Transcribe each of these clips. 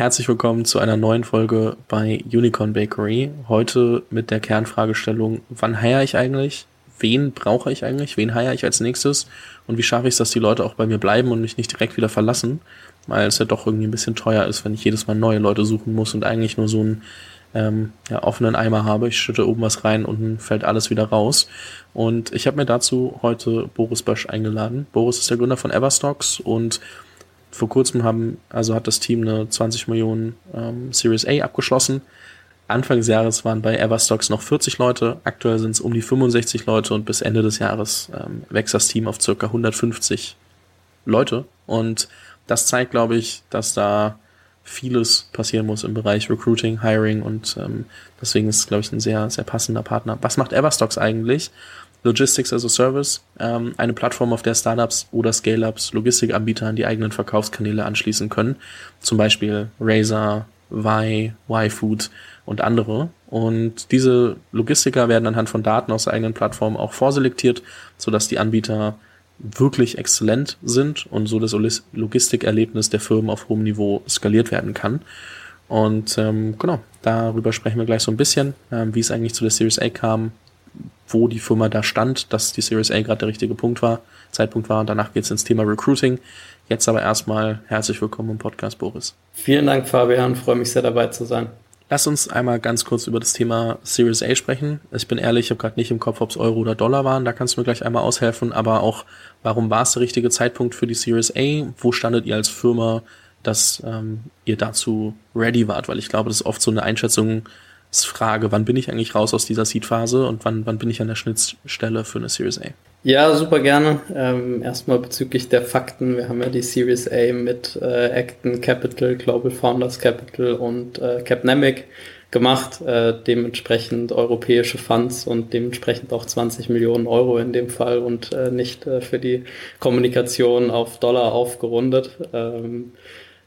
Herzlich willkommen zu einer neuen Folge bei Unicorn Bakery. Heute mit der Kernfragestellung, wann heiere ich eigentlich? Wen brauche ich eigentlich? Wen heiere ich als nächstes? Und wie schaffe ich es, dass die Leute auch bei mir bleiben und mich nicht direkt wieder verlassen? Weil es ja doch irgendwie ein bisschen teuer ist, wenn ich jedes Mal neue Leute suchen muss und eigentlich nur so einen ähm, ja, offenen Eimer habe. Ich schütte oben was rein, unten fällt alles wieder raus. Und ich habe mir dazu heute Boris Bösch eingeladen. Boris ist der Gründer von Everstocks und vor kurzem haben, also hat das Team eine 20 Millionen ähm, Series A abgeschlossen. Anfang des Jahres waren bei Everstocks noch 40 Leute, aktuell sind es um die 65 Leute und bis Ende des Jahres ähm, wächst das Team auf circa 150 Leute. Und das zeigt, glaube ich, dass da vieles passieren muss im Bereich Recruiting, Hiring und ähm, deswegen ist es, glaube ich, ein sehr, sehr passender Partner. Was macht Everstocks eigentlich? Logistics as a Service, ähm, eine Plattform, auf der Startups oder Scale-Ups Logistikanbieter an die eigenen Verkaufskanäle anschließen können. Zum Beispiel Razer, Y, Y-Food und andere. Und diese Logistiker werden anhand von Daten aus der eigenen Plattform auch vorselektiert, sodass die Anbieter wirklich exzellent sind und so das Logistikerlebnis der Firmen auf hohem Niveau skaliert werden kann. Und ähm, genau, darüber sprechen wir gleich so ein bisschen, ähm, wie es eigentlich zu der Series A kam, wo die Firma da stand, dass die Series A gerade der richtige Punkt war, Zeitpunkt war. Und danach geht es ins Thema Recruiting. Jetzt aber erstmal herzlich willkommen im Podcast, Boris. Vielen Dank, Fabian. Freue mich sehr dabei zu sein. Lass uns einmal ganz kurz über das Thema Series A sprechen. Ich bin ehrlich, ich habe gerade nicht im Kopf, ob es Euro oder Dollar waren. Da kannst du mir gleich einmal aushelfen. Aber auch, warum war es der richtige Zeitpunkt für die Series A? Wo standet ihr als Firma, dass ähm, ihr dazu ready wart? Weil ich glaube, das ist oft so eine Einschätzung, Frage, wann bin ich eigentlich raus aus dieser Seed-Phase und wann, wann bin ich an der Schnittstelle für eine Series A? Ja, super gerne. Ähm, erstmal bezüglich der Fakten. Wir haben ja die Series A mit äh, Acton Capital, Global Founders Capital und äh, Capnemic gemacht. Äh, dementsprechend europäische Funds und dementsprechend auch 20 Millionen Euro in dem Fall und äh, nicht äh, für die Kommunikation auf Dollar aufgerundet. Ähm,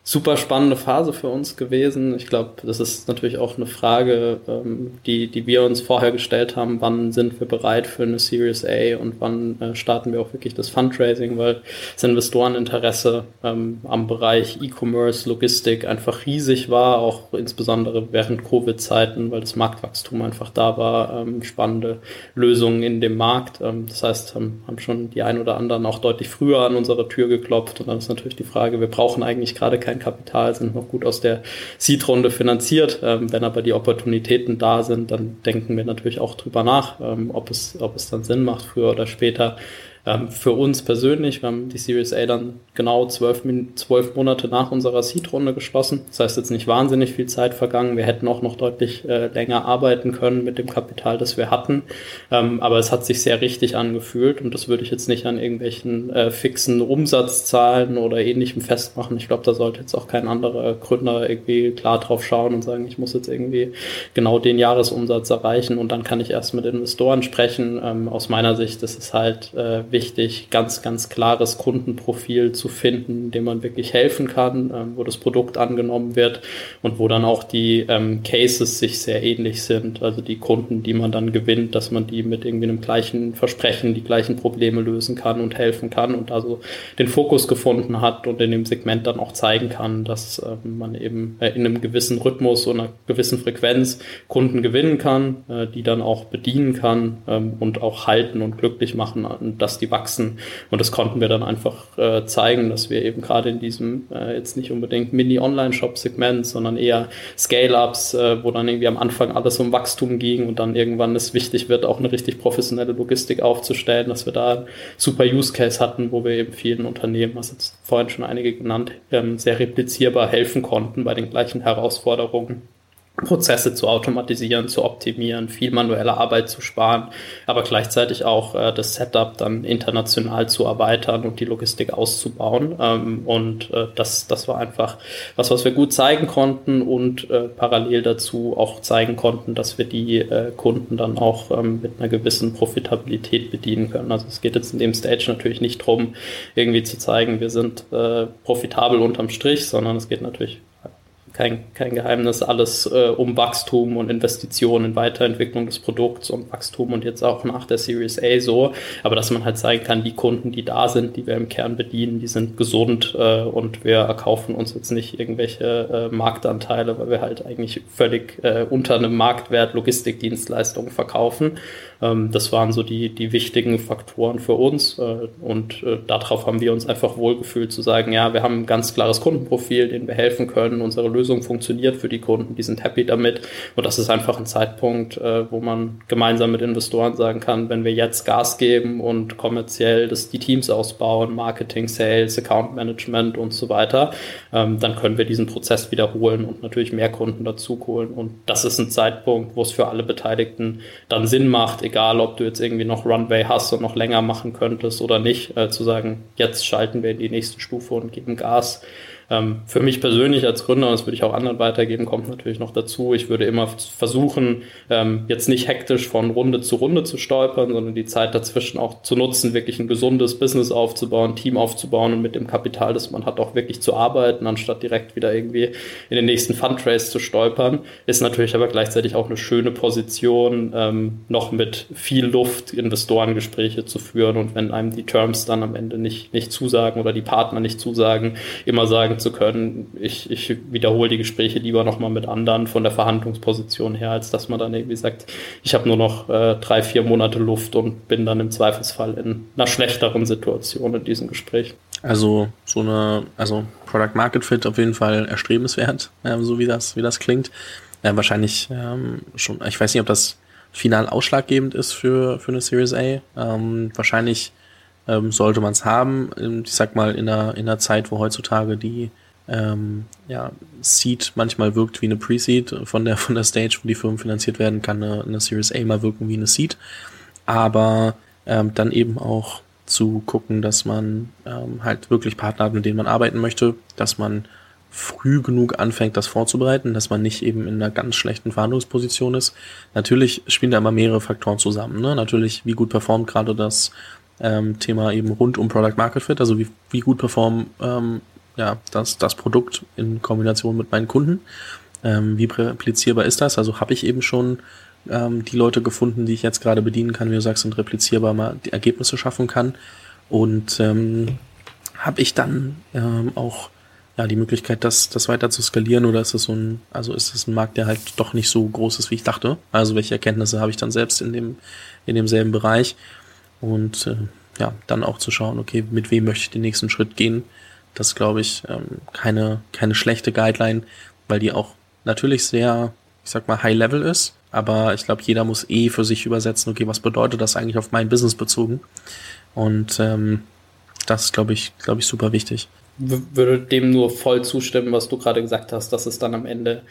super spannende Phase für uns gewesen. Ich glaube, das ist natürlich auch eine Frage, ähm, die, die wir uns vorher gestellt haben, wann sind wir bereit für eine Series A und wann äh, starten wir auch wirklich das Fundraising, weil das Investoreninteresse ähm, am Bereich E-Commerce, Logistik einfach riesig war, auch insbesondere während Covid-Zeiten, weil das Marktwachstum einfach da war, ähm, spannende Lösungen in dem Markt. Ähm, das heißt, haben, haben schon die ein oder anderen auch deutlich früher an unsere Tür geklopft und dann ist natürlich die Frage, wir brauchen eigentlich gerade kein kein Kapital, sind noch gut aus der Seed-Runde finanziert. Ähm, wenn aber die Opportunitäten da sind, dann denken wir natürlich auch drüber nach, ähm, ob, es, ob es dann Sinn macht, früher oder später ähm, für uns persönlich, wir haben die Series A dann genau zwölf, zwölf Monate nach unserer Seed-Runde geschlossen. Das heißt jetzt nicht wahnsinnig viel Zeit vergangen. Wir hätten auch noch deutlich äh, länger arbeiten können mit dem Kapital, das wir hatten. Ähm, aber es hat sich sehr richtig angefühlt und das würde ich jetzt nicht an irgendwelchen äh, fixen Umsatzzahlen oder ähnlichem festmachen. Ich glaube, da sollte jetzt auch kein anderer Gründer irgendwie klar drauf schauen und sagen, ich muss jetzt irgendwie genau den Jahresumsatz erreichen und dann kann ich erst mit Investoren sprechen. Ähm, aus meiner Sicht ist es halt äh, wichtig, ganz, ganz klares Kundenprofil zu finden, dem man wirklich helfen kann, ähm, wo das Produkt angenommen wird und wo dann auch die ähm, Cases sich sehr ähnlich sind. Also die Kunden, die man dann gewinnt, dass man die mit irgendwie einem gleichen Versprechen, die gleichen Probleme lösen kann und helfen kann und also den Fokus gefunden hat und in dem Segment dann auch zeigen kann, dass äh, man eben äh, in einem gewissen Rhythmus und einer gewissen Frequenz Kunden gewinnen kann, äh, die dann auch bedienen kann ähm, und auch halten und glücklich machen, dass die die wachsen. Und das konnten wir dann einfach äh, zeigen, dass wir eben gerade in diesem äh, jetzt nicht unbedingt Mini-Online-Shop-Segment, sondern eher Scale-Ups, äh, wo dann irgendwie am Anfang alles um Wachstum ging und dann irgendwann es wichtig wird, auch eine richtig professionelle Logistik aufzustellen, dass wir da einen super Use-Case hatten, wo wir eben vielen Unternehmen, was jetzt vorhin schon einige genannt, ähm, sehr replizierbar helfen konnten bei den gleichen Herausforderungen. Prozesse zu automatisieren, zu optimieren, viel manuelle Arbeit zu sparen, aber gleichzeitig auch äh, das Setup dann international zu erweitern und die Logistik auszubauen. Ähm, und äh, das, das war einfach was, was wir gut zeigen konnten und äh, parallel dazu auch zeigen konnten, dass wir die äh, Kunden dann auch ähm, mit einer gewissen Profitabilität bedienen können. Also es geht jetzt in dem Stage natürlich nicht drum, irgendwie zu zeigen, wir sind äh, profitabel unterm Strich, sondern es geht natürlich kein, kein Geheimnis, alles äh, um Wachstum und Investitionen in Weiterentwicklung des Produkts und Wachstum und jetzt auch nach der Series A so. Aber dass man halt zeigen kann, die Kunden, die da sind, die wir im Kern bedienen, die sind gesund äh, und wir erkaufen uns jetzt nicht irgendwelche äh, Marktanteile, weil wir halt eigentlich völlig äh, unter einem Marktwert Logistikdienstleistungen verkaufen. Ähm, das waren so die, die wichtigen Faktoren für uns äh, und äh, darauf haben wir uns einfach wohlgefühlt zu sagen, ja, wir haben ein ganz klares Kundenprofil, denen wir helfen können, unsere Lösung funktioniert für die Kunden, die sind happy damit. Und das ist einfach ein Zeitpunkt, äh, wo man gemeinsam mit Investoren sagen kann, wenn wir jetzt Gas geben und kommerziell das, die Teams ausbauen, Marketing, Sales, Account Management und so weiter, ähm, dann können wir diesen Prozess wiederholen und natürlich mehr Kunden dazu holen und das ist ein Zeitpunkt, wo es für alle Beteiligten dann Sinn macht, egal ob du jetzt irgendwie noch Runway hast und noch länger machen könntest oder nicht, äh, zu sagen, jetzt schalten wir in die nächste Stufe und geben Gas. Ähm, für mich persönlich als Gründer, und das würde ich auch anderen weitergeben, kommt natürlich noch dazu, ich würde immer versuchen, ähm, jetzt nicht hektisch von Runde zu Runde zu stolpern, sondern die Zeit dazwischen auch zu nutzen, wirklich ein gesundes Business aufzubauen, Team aufzubauen und mit dem Kapital, das man hat, auch wirklich zu arbeiten, anstatt direkt wieder irgendwie in den nächsten Fundraise zu stolpern. Ist natürlich aber gleichzeitig auch eine schöne Position, ähm, noch mit viel Luft Investorengespräche zu führen und wenn einem die Terms dann am Ende nicht, nicht zusagen oder die Partner nicht zusagen, immer sagen zu können, ich, ich wiederhole die Gespräche lieber nochmal mit anderen von der Verhandlungsposition her, als dass man dann irgendwie sagt, ich habe nur noch äh, drei, vier Monate Luft und bin dann im Zweifelsfall in einer schlechteren Situation in diesem Gespräch. Also so eine, also Product Market Fit auf jeden Fall erstrebenswert, äh, so wie das, wie das klingt. Äh, wahrscheinlich ähm, schon, ich weiß nicht, ob das final ausschlaggebend ist für, für eine Series A. Ähm, wahrscheinlich ähm, sollte man es haben. Ähm, ich sag mal, in einer, in einer Zeit, wo heutzutage die ähm, ja, Seed manchmal wirkt wie eine Pre-Seed von der, von der Stage, wo die Firmen finanziert werden, kann eine, eine Series A mal wirken wie eine Seed. Aber ähm, dann eben auch zu gucken, dass man ähm, halt wirklich Partner hat, mit denen man arbeiten möchte, dass man früh genug anfängt, das vorzubereiten, dass man nicht eben in einer ganz schlechten Verhandlungsposition ist. Natürlich spielen da immer mehrere Faktoren zusammen. Ne? Natürlich, wie gut performt gerade das ähm, Thema eben rund um Product Market Fit, also wie, wie gut performen ähm, ja, das, das Produkt in Kombination mit meinen Kunden. Ähm, wie replizierbar ist das? Also habe ich eben schon ähm, die Leute gefunden, die ich jetzt gerade bedienen kann, wie du sagst, und replizierbar mal die Ergebnisse schaffen kann. Und ähm, habe ich dann ähm, auch ja, die Möglichkeit, das, das weiter zu skalieren oder ist es so ein, also ist es ein Markt, der halt doch nicht so groß ist, wie ich dachte? Also welche Erkenntnisse habe ich dann selbst in dem, in demselben Bereich? Und äh, ja, dann auch zu schauen, okay, mit wem möchte ich den nächsten Schritt gehen? Das glaube ich, ähm, keine, keine schlechte Guideline, weil die auch natürlich sehr, ich sag mal, high level ist. Aber ich glaube, jeder muss eh für sich übersetzen, okay, was bedeutet das eigentlich auf mein Business bezogen? Und ähm, das ist, glaube ich, glaube ich, super wichtig. Würde dem nur voll zustimmen, was du gerade gesagt hast, dass es dann am Ende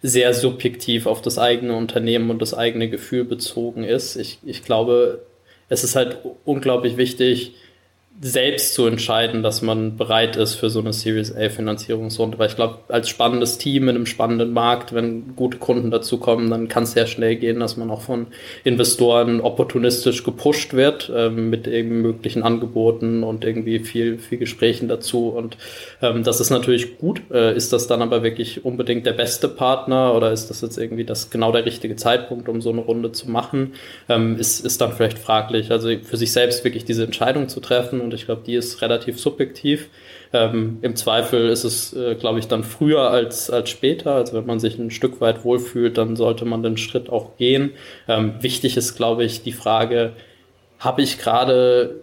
sehr subjektiv auf das eigene Unternehmen und das eigene Gefühl bezogen ist. Ich, ich glaube, es ist halt unglaublich wichtig, selbst zu entscheiden, dass man bereit ist für so eine Series A Finanzierungsrunde. Weil ich glaube, als spannendes Team in einem spannenden Markt, wenn gute Kunden dazu kommen, dann kann es sehr schnell gehen, dass man auch von Investoren opportunistisch gepusht wird ähm, mit eben möglichen Angeboten und irgendwie viel, viel Gesprächen dazu. Und ähm, das ist natürlich gut. Äh, ist das dann aber wirklich unbedingt der beste Partner oder ist das jetzt irgendwie das genau der richtige Zeitpunkt, um so eine Runde zu machen? Ähm, ist, ist dann vielleicht fraglich. Also für sich selbst wirklich diese Entscheidung zu treffen und ich glaube, die ist relativ subjektiv. Ähm, Im Zweifel ist es, äh, glaube ich, dann früher als, als später. Also wenn man sich ein Stück weit wohlfühlt, dann sollte man den Schritt auch gehen. Ähm, wichtig ist, glaube ich, die Frage, habe ich gerade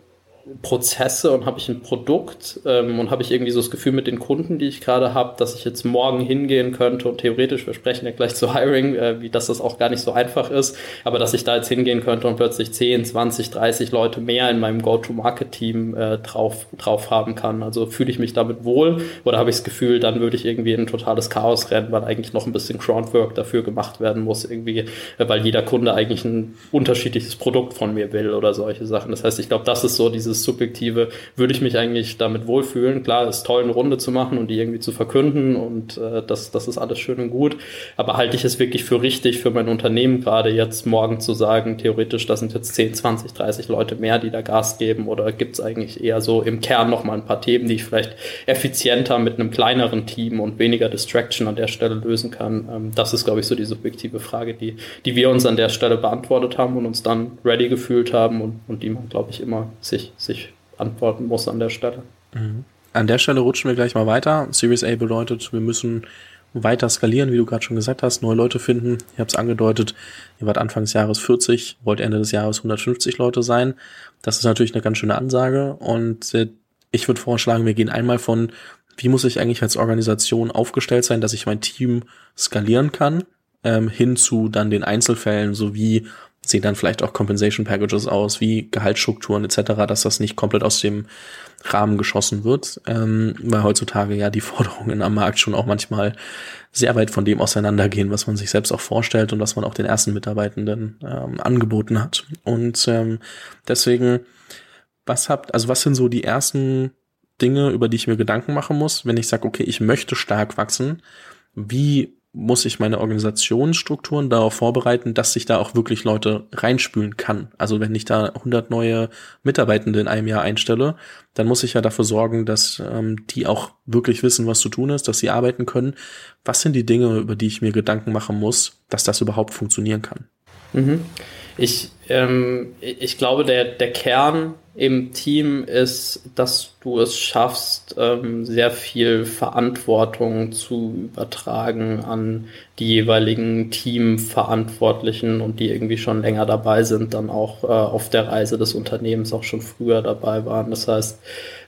Prozesse und habe ich ein Produkt ähm, und habe ich irgendwie so das Gefühl mit den Kunden, die ich gerade habe, dass ich jetzt morgen hingehen könnte und theoretisch, wir sprechen ja gleich zu Hiring, äh, wie dass das auch gar nicht so einfach ist, aber dass ich da jetzt hingehen könnte und plötzlich 10, 20, 30 Leute mehr in meinem Go-to-Market-Team äh, drauf, drauf haben kann. Also fühle ich mich damit wohl oder habe ich das Gefühl, dann würde ich irgendwie in ein totales Chaos rennen, weil eigentlich noch ein bisschen Groundwork dafür gemacht werden muss, irgendwie, äh, weil jeder Kunde eigentlich ein unterschiedliches Produkt von mir will oder solche Sachen. Das heißt, ich glaube, das ist so dieses dieses Subjektive, würde ich mich eigentlich damit wohlfühlen. Klar, ist toll, eine Runde zu machen und die irgendwie zu verkünden und äh, das, das ist alles schön und gut. Aber halte ich es wirklich für richtig für mein Unternehmen gerade jetzt morgen zu sagen, theoretisch, da sind jetzt 10, 20, 30 Leute mehr, die da Gas geben oder gibt es eigentlich eher so im Kern nochmal ein paar Themen, die ich vielleicht effizienter mit einem kleineren Team und weniger Distraction an der Stelle lösen kann. Ähm, das ist, glaube ich, so die subjektive Frage, die, die wir uns an der Stelle beantwortet haben und uns dann ready gefühlt haben und, und die man, glaube ich, immer sich, sich antworten muss an der Stelle. Mhm. An der Stelle rutschen wir gleich mal weiter. Series A bedeutet, wir müssen weiter skalieren, wie du gerade schon gesagt hast, neue Leute finden. Ich habe es angedeutet, ihr wart Anfang des Jahres 40, wollt Ende des Jahres 150 Leute sein. Das ist natürlich eine ganz schöne Ansage und äh, ich würde vorschlagen, wir gehen einmal von, wie muss ich eigentlich als Organisation aufgestellt sein, dass ich mein Team skalieren kann, ähm, hin zu dann den Einzelfällen, so wie sehen dann vielleicht auch Compensation Packages aus, wie Gehaltsstrukturen etc., dass das nicht komplett aus dem Rahmen geschossen wird, ähm, weil heutzutage ja die Forderungen am Markt schon auch manchmal sehr weit von dem auseinandergehen, was man sich selbst auch vorstellt und was man auch den ersten Mitarbeitenden ähm, angeboten hat. Und ähm, deswegen, was habt, also was sind so die ersten Dinge, über die ich mir Gedanken machen muss, wenn ich sage, okay, ich möchte stark wachsen, wie muss ich meine Organisationsstrukturen darauf vorbereiten, dass sich da auch wirklich Leute reinspülen kann. Also wenn ich da 100 neue Mitarbeitende in einem Jahr einstelle, dann muss ich ja dafür sorgen, dass ähm, die auch wirklich wissen, was zu tun ist, dass sie arbeiten können. Was sind die Dinge, über die ich mir Gedanken machen muss, dass das überhaupt funktionieren kann? Mhm. Ich, ähm, ich glaube, der, der Kern im Team ist, dass du es schaffst, ähm, sehr viel Verantwortung zu übertragen an die jeweiligen Teamverantwortlichen und die irgendwie schon länger dabei sind, dann auch äh, auf der Reise des Unternehmens auch schon früher dabei waren. Das heißt,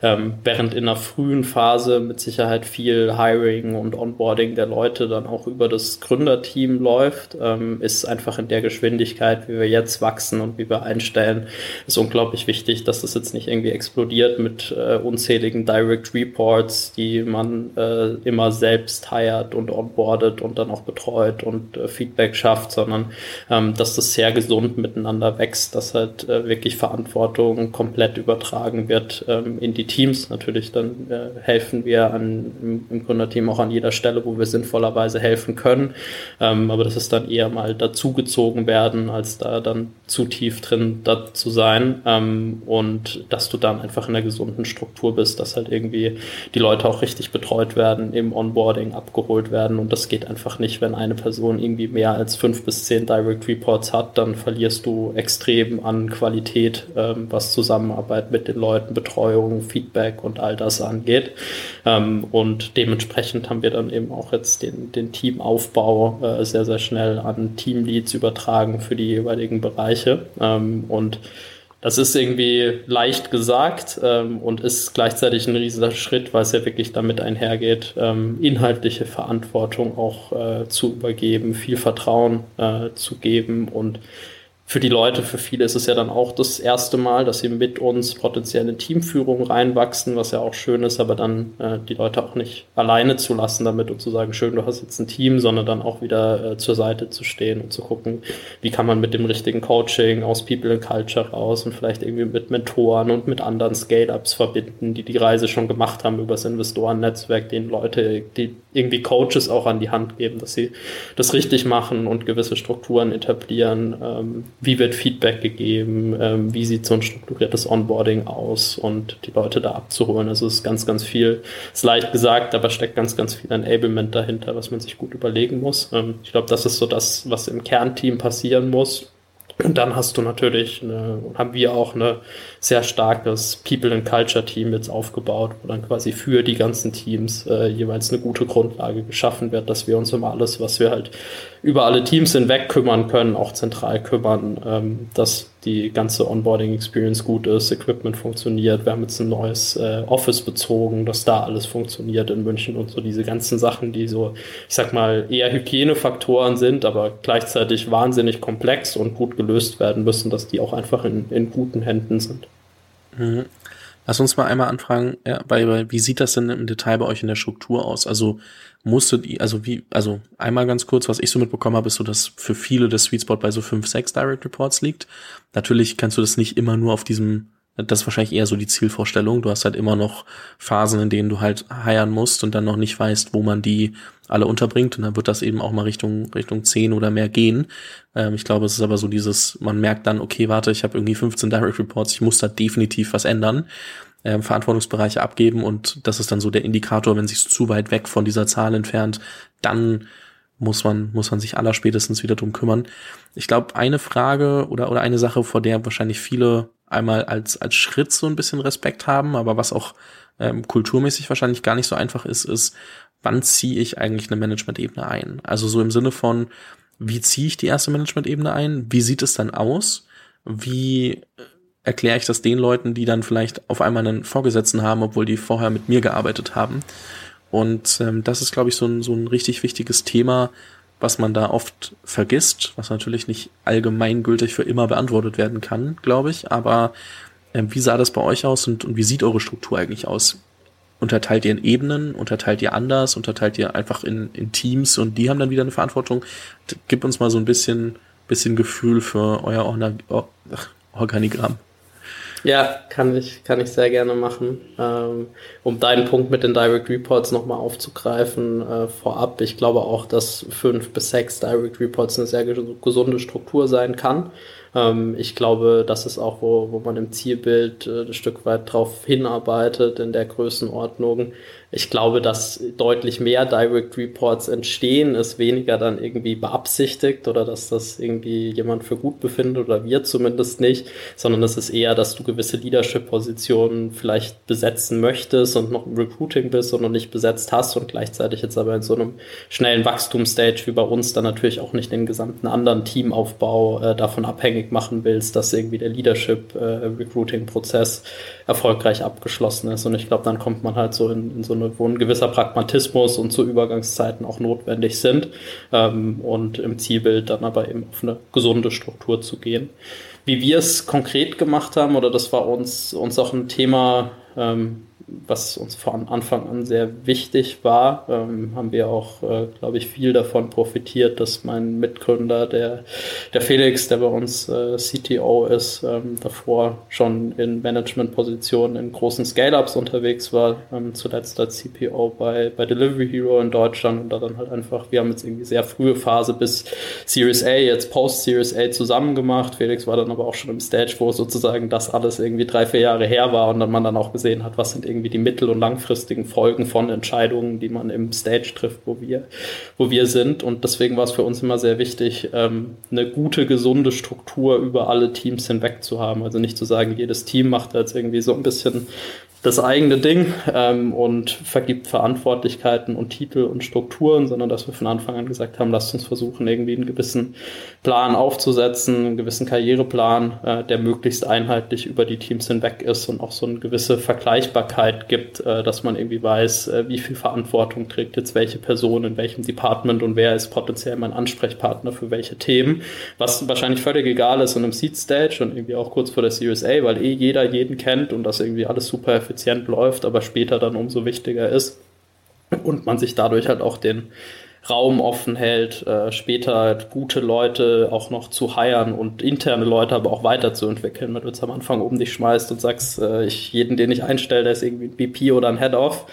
ähm, während in der frühen Phase mit Sicherheit viel Hiring und Onboarding der Leute dann auch über das Gründerteam läuft, ähm, ist einfach in der Geschwindigkeit, wie wir jetzt wachsen und wie wir einstellen, ist unglaublich wichtig, dass das jetzt nicht irgendwie explodiert mit äh, unzähligen Direct Reports, die man äh, immer selbst hired und onboardet und dann auch betreut und äh, Feedback schafft, sondern ähm, dass das sehr gesund miteinander wächst, dass halt äh, wirklich Verantwortung komplett übertragen wird ähm, in die Teams. Natürlich dann äh, helfen wir an, im, im Gründerteam auch an jeder Stelle, wo wir sinnvollerweise helfen können, ähm, aber das ist dann eher mal dazugezogen werden, als da dann zu tief drin da zu sein ähm, und dass du dann einfach in einer gesunden Struktur bist, dass halt irgendwie die Leute auch richtig betreut werden, im Onboarding abgeholt werden. Und das geht einfach nicht, wenn eine Person irgendwie mehr als fünf bis zehn Direct Reports hat, dann verlierst du extrem an Qualität, ähm, was Zusammenarbeit mit den Leuten, Betreuung, Feedback und all das angeht. Ähm, und dementsprechend haben wir dann eben auch jetzt den, den Teamaufbau äh, sehr, sehr schnell an Teamleads übertragen für die jeweiligen Bereiche ähm, und das ist irgendwie leicht gesagt ähm, und ist gleichzeitig ein riesiger Schritt, weil es ja wirklich damit einhergeht, ähm, inhaltliche Verantwortung auch äh, zu übergeben, viel Vertrauen äh, zu geben und für die Leute, für viele ist es ja dann auch das erste Mal, dass sie mit uns potenziell in Teamführung reinwachsen, was ja auch schön ist, aber dann äh, die Leute auch nicht alleine zu lassen damit und zu sagen, schön, du hast jetzt ein Team, sondern dann auch wieder äh, zur Seite zu stehen und zu gucken, wie kann man mit dem richtigen Coaching aus People and Culture raus und vielleicht irgendwie mit Mentoren und mit anderen Scale-Ups verbinden, die die Reise schon gemacht haben über das Investorennetzwerk, denen Leute, die irgendwie Coaches auch an die Hand geben, dass sie das richtig machen und gewisse Strukturen etablieren. Ähm, wie wird Feedback gegeben? Ähm, wie sieht so ein strukturiertes Onboarding aus? Und die Leute da abzuholen. Also es ist ganz, ganz viel, ist leicht gesagt, aber steckt ganz, ganz viel Enablement dahinter, was man sich gut überlegen muss. Ähm, ich glaube, das ist so das, was im Kernteam passieren muss. Und dann hast du natürlich, eine, haben wir auch ein sehr starkes People and Culture Team jetzt aufgebaut, wo dann quasi für die ganzen Teams äh, jeweils eine gute Grundlage geschaffen wird, dass wir uns um alles, was wir halt über alle Teams hinweg kümmern können, auch zentral kümmern, ähm, dass die ganze Onboarding-Experience gut ist, Equipment funktioniert. Wir haben jetzt ein neues äh, Office bezogen, dass da alles funktioniert in München und so diese ganzen Sachen, die so, ich sag mal, eher Hygienefaktoren sind, aber gleichzeitig wahnsinnig komplex und gut gelöst werden müssen, dass die auch einfach in, in guten Händen sind. Mhm. Lass uns mal einmal anfragen, ja, bei, bei, wie sieht das denn im Detail bei euch in der Struktur aus? Also musstet ihr, also wie, also einmal ganz kurz, was ich so mitbekommen habe, ist so, dass für viele der Sweet Spot bei so fünf, sechs Direct Reports liegt. Natürlich kannst du das nicht immer nur auf diesem das ist wahrscheinlich eher so die Zielvorstellung. Du hast halt immer noch Phasen, in denen du halt heiern musst und dann noch nicht weißt, wo man die alle unterbringt. Und dann wird das eben auch mal Richtung, Richtung 10 oder mehr gehen. Ähm, ich glaube, es ist aber so dieses, man merkt dann, okay, warte, ich habe irgendwie 15 Direct Reports, ich muss da definitiv was ändern. Ähm, Verantwortungsbereiche abgeben und das ist dann so der Indikator, wenn sich zu weit weg von dieser Zahl entfernt, dann muss man, muss man sich allerspätestens wieder drum kümmern. Ich glaube, eine Frage oder, oder eine Sache, vor der wahrscheinlich viele einmal als, als Schritt so ein bisschen Respekt haben, aber was auch ähm, kulturmäßig wahrscheinlich gar nicht so einfach ist, ist, wann ziehe ich eigentlich eine Management-Ebene ein? Also so im Sinne von, wie ziehe ich die erste Management-Ebene ein? Wie sieht es dann aus? Wie äh, erkläre ich das den Leuten, die dann vielleicht auf einmal einen Vorgesetzten haben, obwohl die vorher mit mir gearbeitet haben? Und ähm, das ist, glaube ich, so ein, so ein richtig wichtiges Thema, was man da oft vergisst, was natürlich nicht allgemeingültig für immer beantwortet werden kann, glaube ich. Aber ähm, wie sah das bei euch aus und, und wie sieht eure Struktur eigentlich aus? Unterteilt ihr in Ebenen? Unterteilt ihr anders? Unterteilt ihr einfach in, in Teams und die haben dann wieder eine Verantwortung? Gib uns mal so ein bisschen, bisschen Gefühl für euer Orna Organigramm. Ja, kann ich, kann ich sehr gerne machen. Ähm, um deinen Punkt mit den Direct Reports nochmal aufzugreifen, äh, vorab, ich glaube auch, dass fünf bis sechs Direct Reports eine sehr gesunde Struktur sein kann. Ähm, ich glaube, das ist auch, wo, wo man im Zielbild äh, ein Stück weit drauf hinarbeitet in der Größenordnung ich glaube, dass deutlich mehr Direct Reports entstehen, ist weniger dann irgendwie beabsichtigt oder dass das irgendwie jemand für gut befindet oder wir zumindest nicht, sondern es ist eher, dass du gewisse Leadership-Positionen vielleicht besetzen möchtest und noch im Recruiting bist und noch nicht besetzt hast und gleichzeitig jetzt aber in so einem schnellen Wachstumsstage wie bei uns dann natürlich auch nicht den gesamten anderen Teamaufbau äh, davon abhängig machen willst, dass irgendwie der Leadership-Recruiting-Prozess äh, erfolgreich abgeschlossen ist. Und ich glaube, dann kommt man halt so in, in so wo ein gewisser Pragmatismus und zu Übergangszeiten auch notwendig sind ähm, und im Zielbild dann aber eben auf eine gesunde Struktur zu gehen. Wie wir es konkret gemacht haben, oder das war uns, uns auch ein Thema, ähm, was uns von Anfang an sehr wichtig war, ähm, haben wir auch, äh, glaube ich, viel davon profitiert, dass mein Mitgründer, der, der Felix, der bei uns äh, CTO ist, ähm, davor schon in Managementpositionen in großen Scale-Ups unterwegs war, ähm, zuletzt als CPO bei, bei Delivery Hero in Deutschland und da dann halt einfach, wir haben jetzt irgendwie sehr frühe Phase bis Series A, jetzt Post-Series A zusammen gemacht. Felix war dann aber auch schon im Stage, wo sozusagen das alles irgendwie drei, vier Jahre her war und dann man dann auch gesehen hat, was sind irgendwie die mittel- und langfristigen Folgen von Entscheidungen, die man im Stage trifft, wo wir, wo wir sind. Und deswegen war es für uns immer sehr wichtig, ähm, eine gute, gesunde Struktur über alle Teams hinweg zu haben. Also nicht zu sagen, jedes Team macht jetzt irgendwie so ein bisschen das eigene Ding ähm, und vergibt Verantwortlichkeiten und Titel und Strukturen, sondern dass wir von Anfang an gesagt haben, lasst uns versuchen, irgendwie einen gewissen Plan aufzusetzen, einen gewissen Karriereplan, äh, der möglichst einheitlich über die Teams hinweg ist und auch so eine gewisse Vergleichbarkeit gibt, äh, dass man irgendwie weiß, äh, wie viel Verantwortung trägt jetzt welche Person in welchem Department und wer ist potenziell mein Ansprechpartner für welche Themen, was wahrscheinlich völlig egal ist in einem Seed Stage und irgendwie auch kurz vor der Series weil eh jeder jeden kennt und das irgendwie alles super effizient läuft, aber später dann umso wichtiger ist und man sich dadurch halt auch den Raum offen hält, äh, später halt gute Leute auch noch zu heiren und interne Leute aber auch weiterzuentwickeln. Wenn du jetzt am Anfang oben dich schmeißt und sagst, äh, ich, jeden, den ich einstelle, der ist irgendwie ein BP oder ein Head-Off,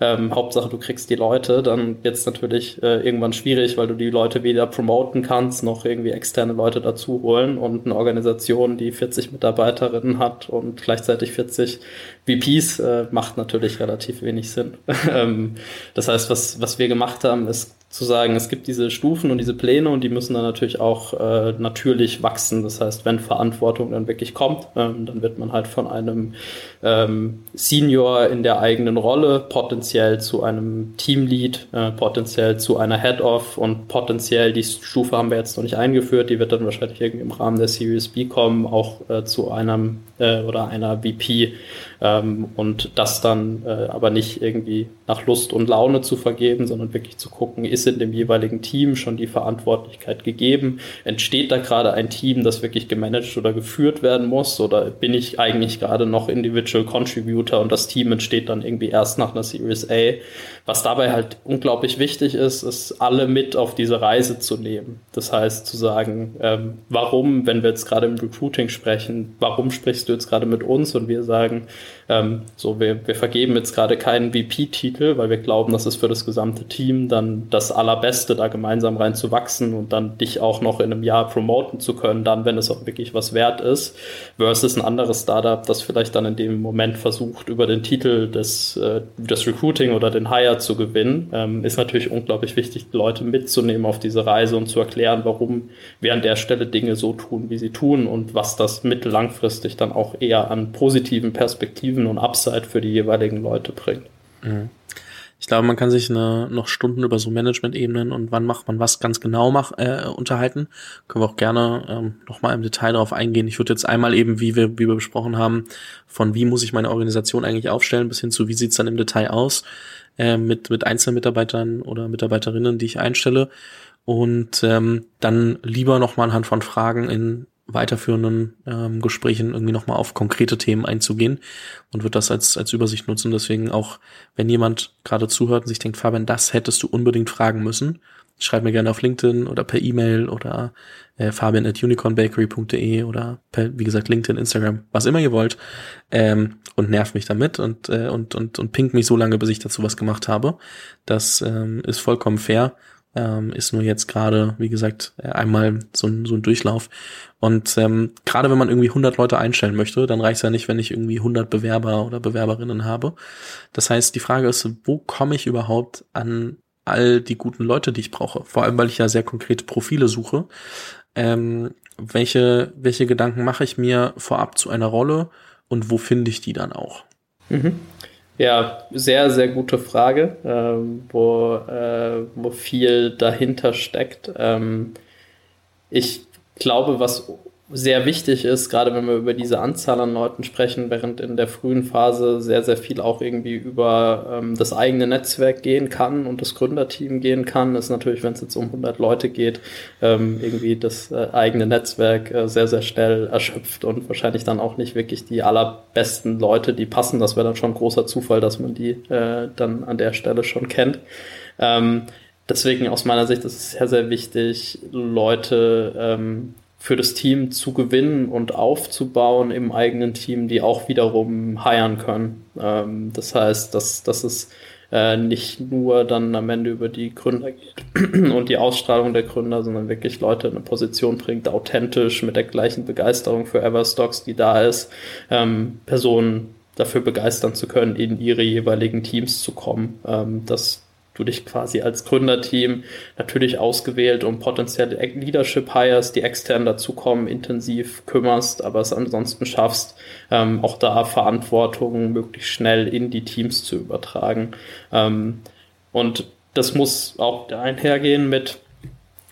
ähm, Hauptsache du kriegst die Leute, dann wird es natürlich äh, irgendwann schwierig, weil du die Leute weder promoten kannst, noch irgendwie externe Leute dazu holen und eine Organisation, die 40 Mitarbeiterinnen hat und gleichzeitig 40 VPs, äh, macht natürlich relativ wenig Sinn. Ähm, das heißt, was, was wir gemacht haben, ist zu sagen, es gibt diese Stufen und diese Pläne und die müssen dann natürlich auch äh, natürlich wachsen. Das heißt, wenn Verantwortung dann wirklich kommt, ähm, dann wird man halt von einem ähm, Senior in der eigenen Rolle potenziell zu einem Teamlead, äh, potenziell zu einer Head-Off und potenziell, die Stufe haben wir jetzt noch nicht eingeführt, die wird dann wahrscheinlich irgendwie im Rahmen der Series B kommen, auch äh, zu einem äh, oder einer VP ähm, und das dann äh, aber nicht irgendwie nach Lust und Laune zu vergeben, sondern wirklich zu gucken, ist in dem jeweiligen Team schon die Verantwortlichkeit gegeben? Entsteht da gerade ein Team, das wirklich gemanagt oder geführt werden muss? Oder bin ich eigentlich gerade noch Individual Contributor und das Team entsteht dann irgendwie erst nach einer Series A? Was dabei halt unglaublich wichtig ist, ist alle mit auf diese Reise zu nehmen. Das heißt zu sagen, ähm, warum, wenn wir jetzt gerade im Recruiting sprechen, warum sprichst sprichst du jetzt gerade mit uns und wir sagen, ähm, so, wir, wir vergeben jetzt gerade keinen VP-Titel, weil wir glauben, dass es für das gesamte Team dann das Allerbeste, da gemeinsam rein zu wachsen und dann dich auch noch in einem Jahr promoten zu können, dann, wenn es auch wirklich was wert ist, versus ein anderes Startup, das vielleicht dann in dem Moment versucht, über den Titel des, äh, des Recruiting oder den Hire zu gewinnen, ähm, ist natürlich unglaublich wichtig, Leute mitzunehmen auf diese Reise und zu erklären, warum wir an der Stelle Dinge so tun, wie sie tun und was das mittellangfristig dann auch eher an positiven Perspektiven und Upside für die jeweiligen Leute bringt. Mhm. Ich glaube, man kann sich eine, noch Stunden über so Management-Ebenen und wann macht man was ganz genau mach, äh, unterhalten. Können wir auch gerne ähm, nochmal im Detail darauf eingehen. Ich würde jetzt einmal eben, wie wir, wie wir besprochen haben, von wie muss ich meine Organisation eigentlich aufstellen, bis hin zu wie sieht's dann im Detail aus äh, mit, mit Einzelmitarbeitern oder Mitarbeiterinnen, die ich einstelle. Und ähm, dann lieber nochmal anhand von Fragen in weiterführenden ähm, Gesprächen irgendwie nochmal auf konkrete Themen einzugehen und wird das als, als Übersicht nutzen. Deswegen auch, wenn jemand gerade zuhört und sich denkt, Fabian, das hättest du unbedingt fragen müssen, schreib mir gerne auf LinkedIn oder per E-Mail oder äh, fabian at unicornbakery.de oder per, wie gesagt, LinkedIn, Instagram, was immer ihr wollt, ähm, und nerv mich damit und, äh, und, und, und pink mich so lange, bis ich dazu was gemacht habe. Das ähm, ist vollkommen fair ähm, ist nur jetzt gerade, wie gesagt, äh, einmal so ein, so ein Durchlauf. Und ähm, gerade wenn man irgendwie 100 Leute einstellen möchte, dann reicht es ja nicht, wenn ich irgendwie 100 Bewerber oder Bewerberinnen habe. Das heißt, die Frage ist, wo komme ich überhaupt an all die guten Leute, die ich brauche? Vor allem, weil ich ja sehr konkrete Profile suche. Ähm, welche, welche Gedanken mache ich mir vorab zu einer Rolle und wo finde ich die dann auch? Mhm. Ja, sehr, sehr gute Frage, ähm, wo, äh, wo viel dahinter steckt. Ähm, ich glaube, was sehr wichtig ist, gerade wenn wir über diese Anzahl an Leuten sprechen, während in der frühen Phase sehr, sehr viel auch irgendwie über ähm, das eigene Netzwerk gehen kann und das Gründerteam gehen kann, ist natürlich, wenn es jetzt um 100 Leute geht, ähm, irgendwie das äh, eigene Netzwerk äh, sehr, sehr schnell erschöpft und wahrscheinlich dann auch nicht wirklich die allerbesten Leute, die passen. Das wäre dann schon großer Zufall, dass man die äh, dann an der Stelle schon kennt. Ähm, deswegen aus meiner Sicht ist es sehr, sehr wichtig, Leute ähm, für das Team zu gewinnen und aufzubauen im eigenen Team, die auch wiederum heiern können. Ähm, das heißt, dass, dass es äh, nicht nur dann am Ende über die Gründer geht und die Ausstrahlung der Gründer, sondern wirklich Leute in eine Position bringt, authentisch mit der gleichen Begeisterung für Everstocks, die da ist, ähm, Personen dafür begeistern zu können, in ihre jeweiligen Teams zu kommen. Ähm, das du dich quasi als Gründerteam natürlich ausgewählt um potenzielle Leadership Hires, die extern dazukommen, intensiv kümmerst, aber es ansonsten schaffst, ähm, auch da Verantwortung möglichst schnell in die Teams zu übertragen. Ähm, und das muss auch einhergehen mit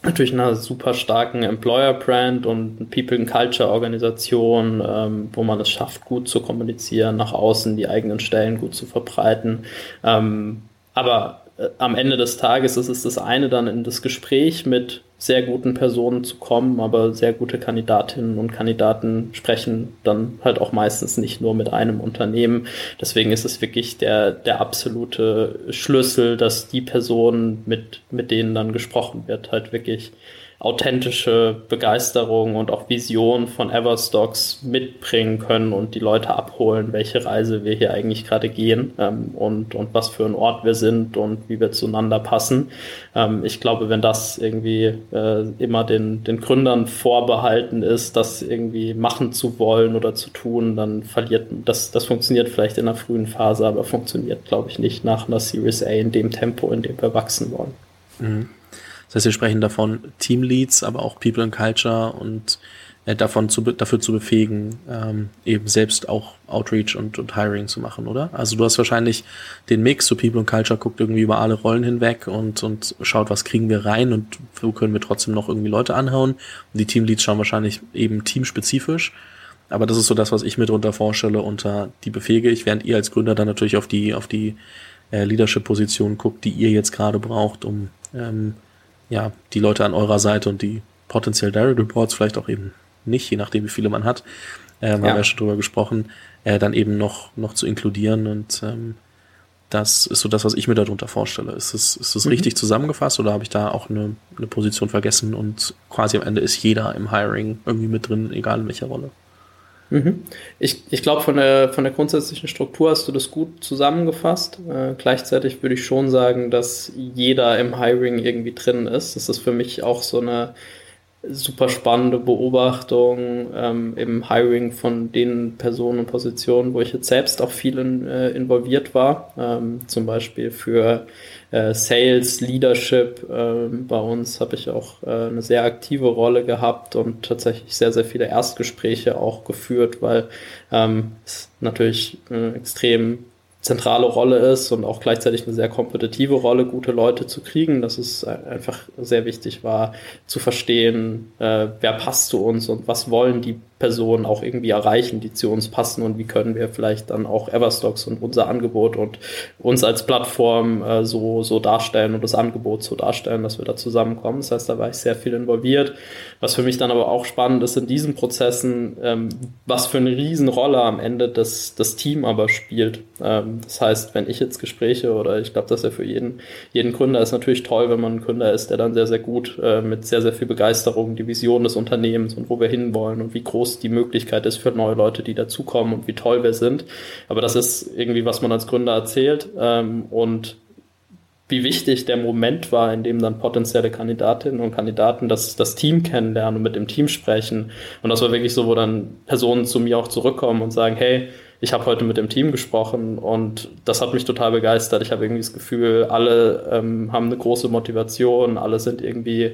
natürlich einer super starken Employer Brand und People and Culture Organisation, ähm, wo man es schafft, gut zu kommunizieren, nach außen die eigenen Stellen gut zu verbreiten. Ähm, aber am Ende des Tages ist es das eine, dann in das Gespräch mit sehr guten Personen zu kommen, aber sehr gute Kandidatinnen und Kandidaten sprechen dann halt auch meistens nicht nur mit einem Unternehmen. Deswegen ist es wirklich der, der absolute Schlüssel, dass die Personen, mit, mit denen dann gesprochen wird, halt wirklich authentische Begeisterung und auch Vision von Everstocks mitbringen können und die Leute abholen, welche Reise wir hier eigentlich gerade gehen ähm, und, und was für ein Ort wir sind und wie wir zueinander passen. Ähm, ich glaube, wenn das irgendwie äh, immer den, den Gründern vorbehalten ist, das irgendwie machen zu wollen oder zu tun, dann verliert das, das funktioniert vielleicht in der frühen Phase, aber funktioniert, glaube ich, nicht nach einer Series A in dem Tempo, in dem wir wachsen wollen. Mhm. Das heißt, wir sprechen davon Teamleads, aber auch People and Culture und äh, davon zu, dafür zu befähigen, ähm, eben selbst auch Outreach und, und Hiring zu machen, oder? Also du hast wahrscheinlich den Mix, so People and Culture guckt irgendwie über alle Rollen hinweg und, und schaut, was kriegen wir rein und wo können wir trotzdem noch irgendwie Leute anhauen. Und die Teamleads schauen wahrscheinlich eben teamspezifisch. Aber das ist so das, was ich mir darunter vorstelle, unter die befähige ich, während ihr als Gründer dann natürlich auf die, auf die äh, Leadership-Position guckt, die ihr jetzt gerade braucht, um ähm, ja, die Leute an eurer Seite und die potenziell Direct Reports vielleicht auch eben nicht, je nachdem wie viele man hat, ähm, ja. haben wir ja schon drüber gesprochen, äh, dann eben noch, noch zu inkludieren und ähm, das ist so das, was ich mir darunter vorstelle. Ist es, ist es mhm. richtig zusammengefasst oder habe ich da auch eine, eine Position vergessen und quasi am Ende ist jeder im Hiring irgendwie mit drin, egal in welcher Rolle? Mhm. Ich, ich glaube, von der, von der grundsätzlichen Struktur hast du das gut zusammengefasst. Äh, gleichzeitig würde ich schon sagen, dass jeder im Hiring irgendwie drin ist. Das ist für mich auch so eine super spannende Beobachtung ähm, im Hiring von den Personen und Positionen, wo ich jetzt selbst auch viel in, äh, involviert war. Ähm, zum Beispiel für äh, Sales, Leadership. Äh, bei uns habe ich auch äh, eine sehr aktive Rolle gehabt und tatsächlich sehr, sehr viele Erstgespräche auch geführt, weil ähm, es natürlich äh, extrem zentrale Rolle ist und auch gleichzeitig eine sehr kompetitive Rolle, gute Leute zu kriegen, dass es einfach sehr wichtig war zu verstehen, äh, wer passt zu uns und was wollen die Personen auch irgendwie erreichen, die zu uns passen und wie können wir vielleicht dann auch Everstocks und unser Angebot und uns als Plattform äh, so, so darstellen und das Angebot so darstellen, dass wir da zusammenkommen. Das heißt, da war ich sehr viel involviert. Was für mich dann aber auch spannend ist in diesen Prozessen, ähm, was für eine Riesenrolle am Ende das, das Team aber spielt. Ähm, das heißt, wenn ich jetzt Gespräche oder ich glaube, dass ja für jeden, jeden Gründer ist natürlich toll, wenn man ein Gründer ist, der dann sehr, sehr gut äh, mit sehr, sehr viel Begeisterung die Vision des Unternehmens und wo wir hinwollen und wie groß die Möglichkeit ist für neue Leute, die dazukommen und wie toll wir sind. Aber das ist irgendwie, was man als Gründer erzählt ähm, und wie wichtig der Moment war, in dem dann potenzielle Kandidatinnen und Kandidaten das, das Team kennenlernen und mit dem Team sprechen. Und das war wirklich so, wo dann Personen zu mir auch zurückkommen und sagen, hey, ich habe heute mit dem Team gesprochen und das hat mich total begeistert. Ich habe irgendwie das Gefühl, alle ähm, haben eine große Motivation, alle sind irgendwie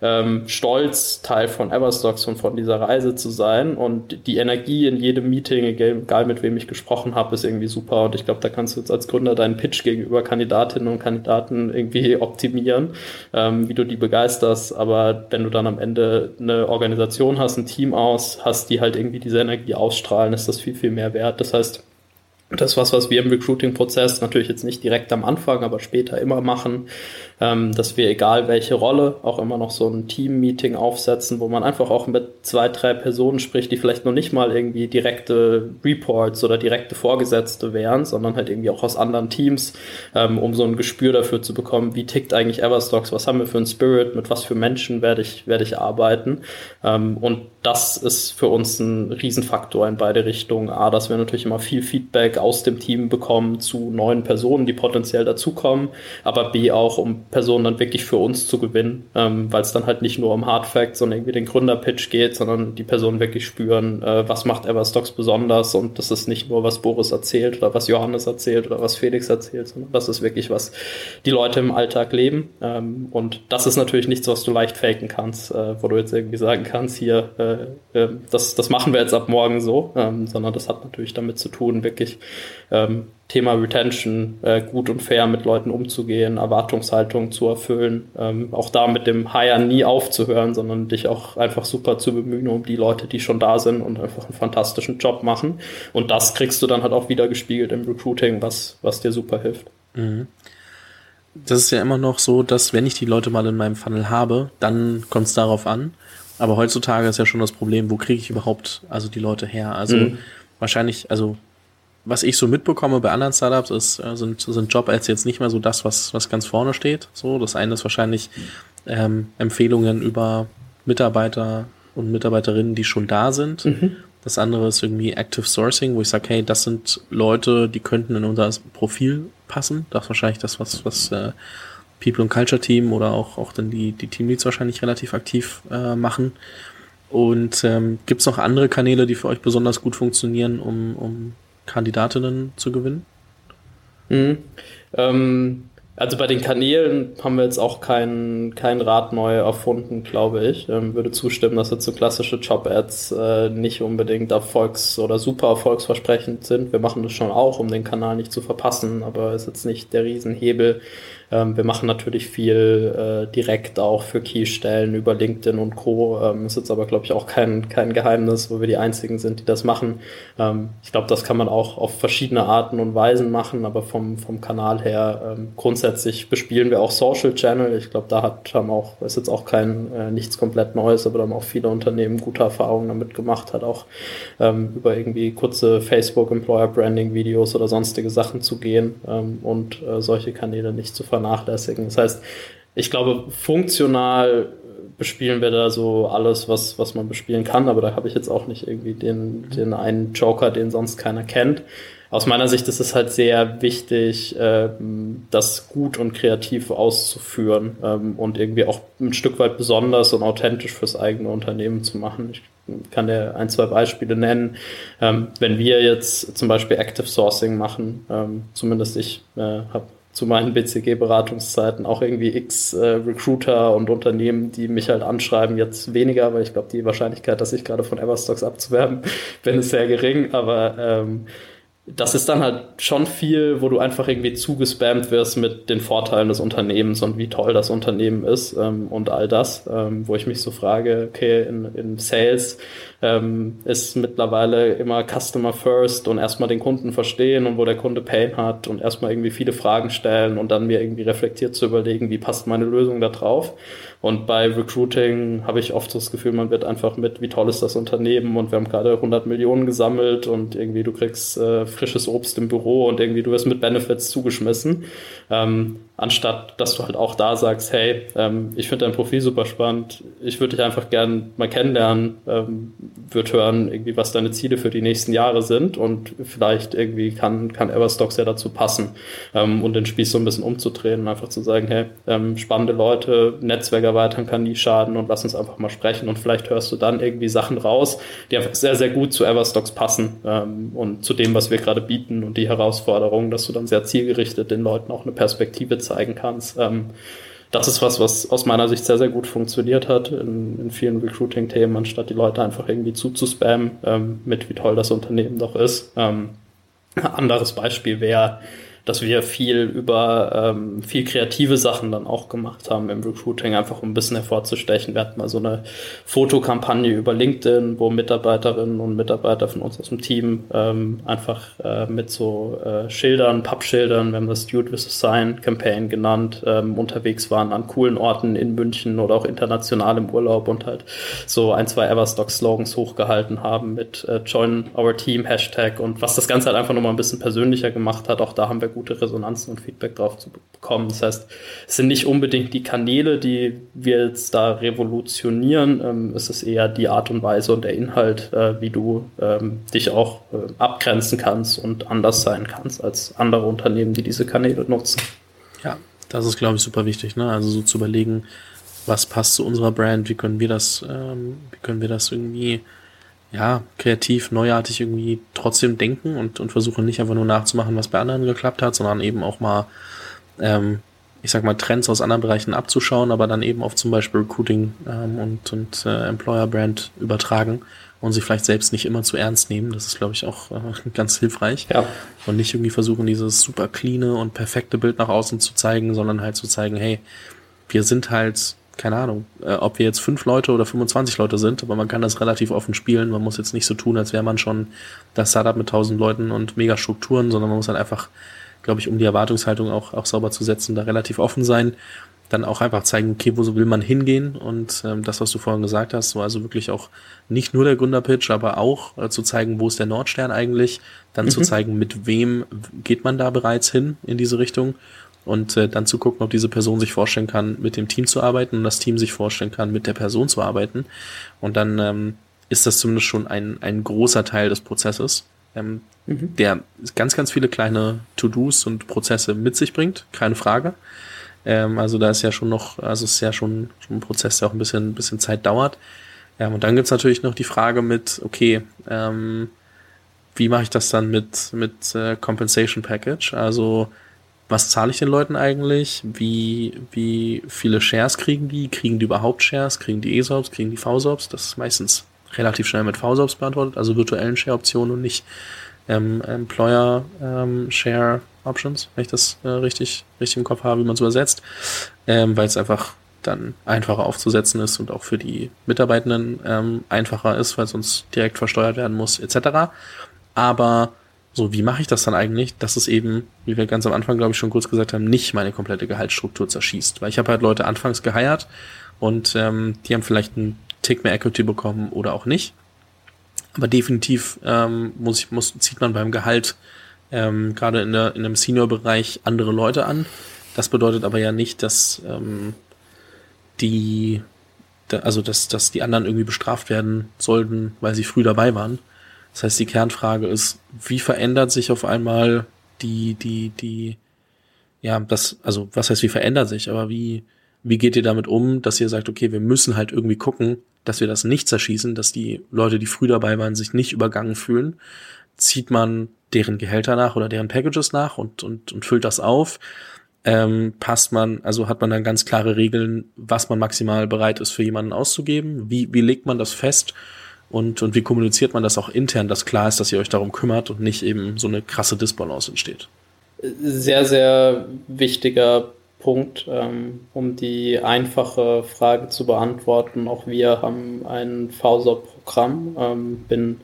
ähm, stolz, Teil von Everstocks und von dieser Reise zu sein. Und die Energie in jedem Meeting, egal mit wem ich gesprochen habe, ist irgendwie super. Und ich glaube, da kannst du jetzt als Gründer deinen Pitch gegenüber Kandidatinnen und Kandidaten irgendwie optimieren, ähm, wie du die begeisterst. Aber wenn du dann am Ende eine Organisation hast, ein Team aus, hast, die halt irgendwie diese Energie ausstrahlen, ist das viel, viel mehr wert. Das heißt, das ist was, was wir im Recruiting-Prozess natürlich jetzt nicht direkt am Anfang, aber später immer machen, ähm, dass wir egal welche Rolle auch immer noch so ein Team-Meeting aufsetzen, wo man einfach auch mit zwei, drei Personen spricht, die vielleicht noch nicht mal irgendwie direkte Reports oder direkte Vorgesetzte wären, sondern halt irgendwie auch aus anderen Teams, ähm, um so ein Gespür dafür zu bekommen, wie tickt eigentlich Everstocks, was haben wir für einen Spirit, mit was für Menschen werde ich, werde ich arbeiten. Ähm, und das ist für uns ein Riesenfaktor in beide Richtungen. A, dass wir natürlich immer viel Feedback aus dem Team bekommen zu neuen Personen, die potenziell dazukommen, aber B auch, um Personen dann wirklich für uns zu gewinnen, ähm, weil es dann halt nicht nur um Hard Facts und irgendwie den Gründerpitch geht, sondern die Personen wirklich spüren, äh, was macht Everstocks besonders und das ist nicht nur, was Boris erzählt oder was Johannes erzählt oder was Felix erzählt, sondern das ist wirklich, was die Leute im Alltag leben ähm, und das ist natürlich nichts, was du leicht faken kannst, äh, wo du jetzt irgendwie sagen kannst, hier, äh, äh das, das machen wir jetzt ab morgen so, ähm, sondern das hat natürlich damit zu tun, wirklich ähm, Thema Retention äh, gut und fair mit Leuten umzugehen, Erwartungshaltung zu erfüllen, ähm, auch da mit dem Hire nie aufzuhören, sondern dich auch einfach super zu bemühen um die Leute, die schon da sind und einfach einen fantastischen Job machen. Und das kriegst du dann halt auch wieder gespiegelt im Recruiting, was, was dir super hilft. Mhm. Das ist ja immer noch so, dass wenn ich die Leute mal in meinem Funnel habe, dann kommt es darauf an. Aber heutzutage ist ja schon das Problem, wo kriege ich überhaupt also die Leute her? Also mhm. wahrscheinlich, also was ich so mitbekomme bei anderen Startups ist, äh, sind, sind Job-Ads jetzt nicht mehr so das, was, was ganz vorne steht. So, das eine ist wahrscheinlich ähm, Empfehlungen über Mitarbeiter und Mitarbeiterinnen, die schon da sind. Mhm. Das andere ist irgendwie Active Sourcing, wo ich sage, hey, das sind Leute, die könnten in unser Profil passen. Das ist wahrscheinlich das, was, was äh, People and Culture Team oder auch, auch dann die, die Teamleads wahrscheinlich relativ aktiv äh, machen. Und ähm, gibt es noch andere Kanäle, die für euch besonders gut funktionieren, um, um Kandidatinnen zu gewinnen? Mhm. Ähm, also bei den Kanälen haben wir jetzt auch kein, kein Rad neu erfunden, glaube ich. Ähm, würde zustimmen, dass jetzt so klassische Job-Ads äh, nicht unbedingt erfolgs- oder super erfolgsversprechend sind. Wir machen das schon auch, um den Kanal nicht zu verpassen, aber ist jetzt nicht der Riesenhebel, ähm, wir machen natürlich viel äh, direkt auch für Keystellen über LinkedIn und Co. Ähm, ist jetzt aber, glaube ich, auch kein, kein Geheimnis, wo wir die einzigen sind, die das machen. Ähm, ich glaube, das kann man auch auf verschiedene Arten und Weisen machen, aber vom, vom Kanal her ähm, grundsätzlich bespielen wir auch Social Channel. Ich glaube, da hat haben auch, ist jetzt auch kein äh, nichts komplett Neues, aber da haben auch viele Unternehmen gute Erfahrungen damit gemacht, hat auch ähm, über irgendwie kurze Facebook Employer Branding Videos oder sonstige Sachen zu gehen ähm, und äh, solche Kanäle nicht zu ver vernachlässigen. Das heißt, ich glaube, funktional bespielen wir da so alles, was, was man bespielen kann, aber da habe ich jetzt auch nicht irgendwie den, den einen Joker, den sonst keiner kennt. Aus meiner Sicht ist es halt sehr wichtig, ähm, das gut und kreativ auszuführen ähm, und irgendwie auch ein Stück weit besonders und authentisch fürs eigene Unternehmen zu machen. Ich kann dir ein, zwei Beispiele nennen. Ähm, wenn wir jetzt zum Beispiel Active Sourcing machen, zumindest ich äh, habe zu meinen BCG-Beratungszeiten auch irgendwie x äh, Recruiter und Unternehmen, die mich halt anschreiben, jetzt weniger, weil ich glaube, die Wahrscheinlichkeit, dass ich gerade von Everstocks abzuwerben bin, ist sehr gering, aber ähm, das ist dann halt schon viel, wo du einfach irgendwie zugespammt wirst mit den Vorteilen des Unternehmens und wie toll das Unternehmen ist ähm, und all das, ähm, wo ich mich so frage, okay, in, in Sales ähm, ist mittlerweile immer Customer First und erstmal den Kunden verstehen und wo der Kunde Pain hat und erstmal irgendwie viele Fragen stellen und dann mir irgendwie reflektiert zu überlegen, wie passt meine Lösung da drauf. Und bei Recruiting habe ich oft das Gefühl, man wird einfach mit, wie toll ist das Unternehmen und wir haben gerade 100 Millionen gesammelt und irgendwie du kriegst äh, frisches Obst im Büro und irgendwie du wirst mit Benefits zugeschmissen. Ähm, anstatt dass du halt auch da sagst, hey, ähm, ich finde dein Profil super spannend, ich würde dich einfach gern mal kennenlernen, ähm, würde hören, irgendwie, was deine Ziele für die nächsten Jahre sind und vielleicht irgendwie kann, kann Everstocks ja dazu passen ähm, und den Spieß so ein bisschen umzudrehen und einfach zu sagen, hey, ähm, spannende Leute, Netzwerk erweitern kann nie schaden und lass uns einfach mal sprechen und vielleicht hörst du dann irgendwie Sachen raus, die einfach sehr, sehr gut zu Everstocks passen ähm, und zu dem, was wir gerade bieten und die Herausforderungen, dass du dann sehr zielgerichtet den Leuten auch eine Perspektive zeigen kannst. Ähm, das ist was, was aus meiner Sicht sehr, sehr gut funktioniert hat in, in vielen Recruiting-Themen, anstatt die Leute einfach irgendwie zuzuspammen ähm, mit, wie toll das Unternehmen doch ist. Ähm, anderes Beispiel wäre, dass wir viel über ähm, viel kreative Sachen dann auch gemacht haben im Recruiting, einfach um ein bisschen hervorzustechen. Wir hatten mal so eine Fotokampagne über LinkedIn, wo Mitarbeiterinnen und Mitarbeiter von uns aus dem Team ähm, einfach äh, mit so äh, Schildern, Pappschildern, wir haben das Dude vs. Sign Campaign genannt, ähm, unterwegs waren an coolen Orten in München oder auch international im Urlaub und halt so ein, zwei Everstock-Slogans hochgehalten haben mit äh, Join Our Team Hashtag und was das Ganze halt einfach nochmal ein bisschen persönlicher gemacht hat. Auch da haben wir gute Resonanzen und Feedback drauf zu bekommen. Das heißt, es sind nicht unbedingt die Kanäle, die wir jetzt da revolutionieren. Ähm, es ist eher die Art und Weise und der Inhalt, äh, wie du ähm, dich auch äh, abgrenzen kannst und anders sein kannst als andere Unternehmen, die diese Kanäle nutzen. Ja, das ist, glaube ich, super wichtig. Ne? Also so zu überlegen, was passt zu unserer Brand, wie können wir das, ähm, wie können wir das irgendwie ja, kreativ, neuartig irgendwie trotzdem denken und, und versuchen nicht einfach nur nachzumachen, was bei anderen geklappt hat, sondern eben auch mal, ähm, ich sag mal, Trends aus anderen Bereichen abzuschauen, aber dann eben auf zum Beispiel Recruiting ähm, und, und äh, Employer Brand übertragen und sich vielleicht selbst nicht immer zu ernst nehmen. Das ist, glaube ich, auch äh, ganz hilfreich. Ja. Und nicht irgendwie versuchen, dieses super cleane und perfekte Bild nach außen zu zeigen, sondern halt zu zeigen, hey, wir sind halt keine Ahnung, äh, ob wir jetzt fünf Leute oder 25 Leute sind, aber man kann das relativ offen spielen. Man muss jetzt nicht so tun, als wäre man schon das Startup mit tausend Leuten und mega Strukturen, sondern man muss halt einfach, glaube ich, um die Erwartungshaltung auch, auch sauber zu setzen, da relativ offen sein. Dann auch einfach zeigen, okay, wo will man hingehen und ähm, das, was du vorhin gesagt hast, so also wirklich auch nicht nur der Gründerpitch, aber auch äh, zu zeigen, wo ist der Nordstern eigentlich, dann mhm. zu zeigen, mit wem geht man da bereits hin in diese Richtung und äh, dann zu gucken, ob diese Person sich vorstellen kann, mit dem Team zu arbeiten und das Team sich vorstellen kann, mit der Person zu arbeiten. Und dann ähm, ist das zumindest schon ein, ein großer Teil des Prozesses, ähm, mhm. der ganz, ganz viele kleine To-Dos und Prozesse mit sich bringt, keine Frage. Ähm, also da ist ja schon noch, also es ist ja schon, schon ein Prozess, der auch ein bisschen, bisschen Zeit dauert. Ähm, und dann gibt's natürlich noch die Frage mit, okay, ähm, wie mache ich das dann mit, mit äh, Compensation Package? Also was zahle ich den Leuten eigentlich? Wie, wie viele Shares kriegen die? Kriegen die überhaupt Shares? Kriegen die ESOPs? Kriegen die VSOPs? Das ist meistens relativ schnell mit VSOPs beantwortet, also virtuellen Share-Optionen und nicht ähm, Employer ähm, Share Options, wenn ich das äh, richtig, richtig im Kopf habe, wie man es übersetzt, ähm, weil es einfach dann einfacher aufzusetzen ist und auch für die Mitarbeitenden ähm, einfacher ist, weil es sonst direkt versteuert werden muss, etc. Aber so, wie mache ich das dann eigentlich, dass es eben, wie wir ganz am Anfang, glaube ich, schon kurz gesagt haben, nicht meine komplette Gehaltsstruktur zerschießt? Weil ich habe halt Leute anfangs geheiert und ähm, die haben vielleicht einen Tick mehr Equity bekommen oder auch nicht. Aber definitiv ähm, muss ich, muss, zieht man beim Gehalt ähm, gerade in, der, in einem Senior-Bereich andere Leute an. Das bedeutet aber ja nicht, dass ähm, die, also dass, dass die anderen irgendwie bestraft werden sollten, weil sie früh dabei waren. Das heißt, die Kernfrage ist, wie verändert sich auf einmal die, die, die, ja, das, also was heißt, wie verändert sich, aber wie, wie geht ihr damit um, dass ihr sagt, okay, wir müssen halt irgendwie gucken, dass wir das nicht zerschießen, dass die Leute, die früh dabei waren, sich nicht übergangen fühlen? Zieht man deren Gehälter nach oder deren Packages nach und, und, und füllt das auf? Ähm, passt man, also hat man dann ganz klare Regeln, was man maximal bereit ist für jemanden auszugeben? Wie, wie legt man das fest? Und, und wie kommuniziert man das auch intern, dass klar ist, dass ihr euch darum kümmert und nicht eben so eine krasse Disbalance entsteht? Sehr, sehr wichtiger Punkt, ähm, um die einfache Frage zu beantworten. Auch wir haben ein VSOP-Programm. Ähm, bin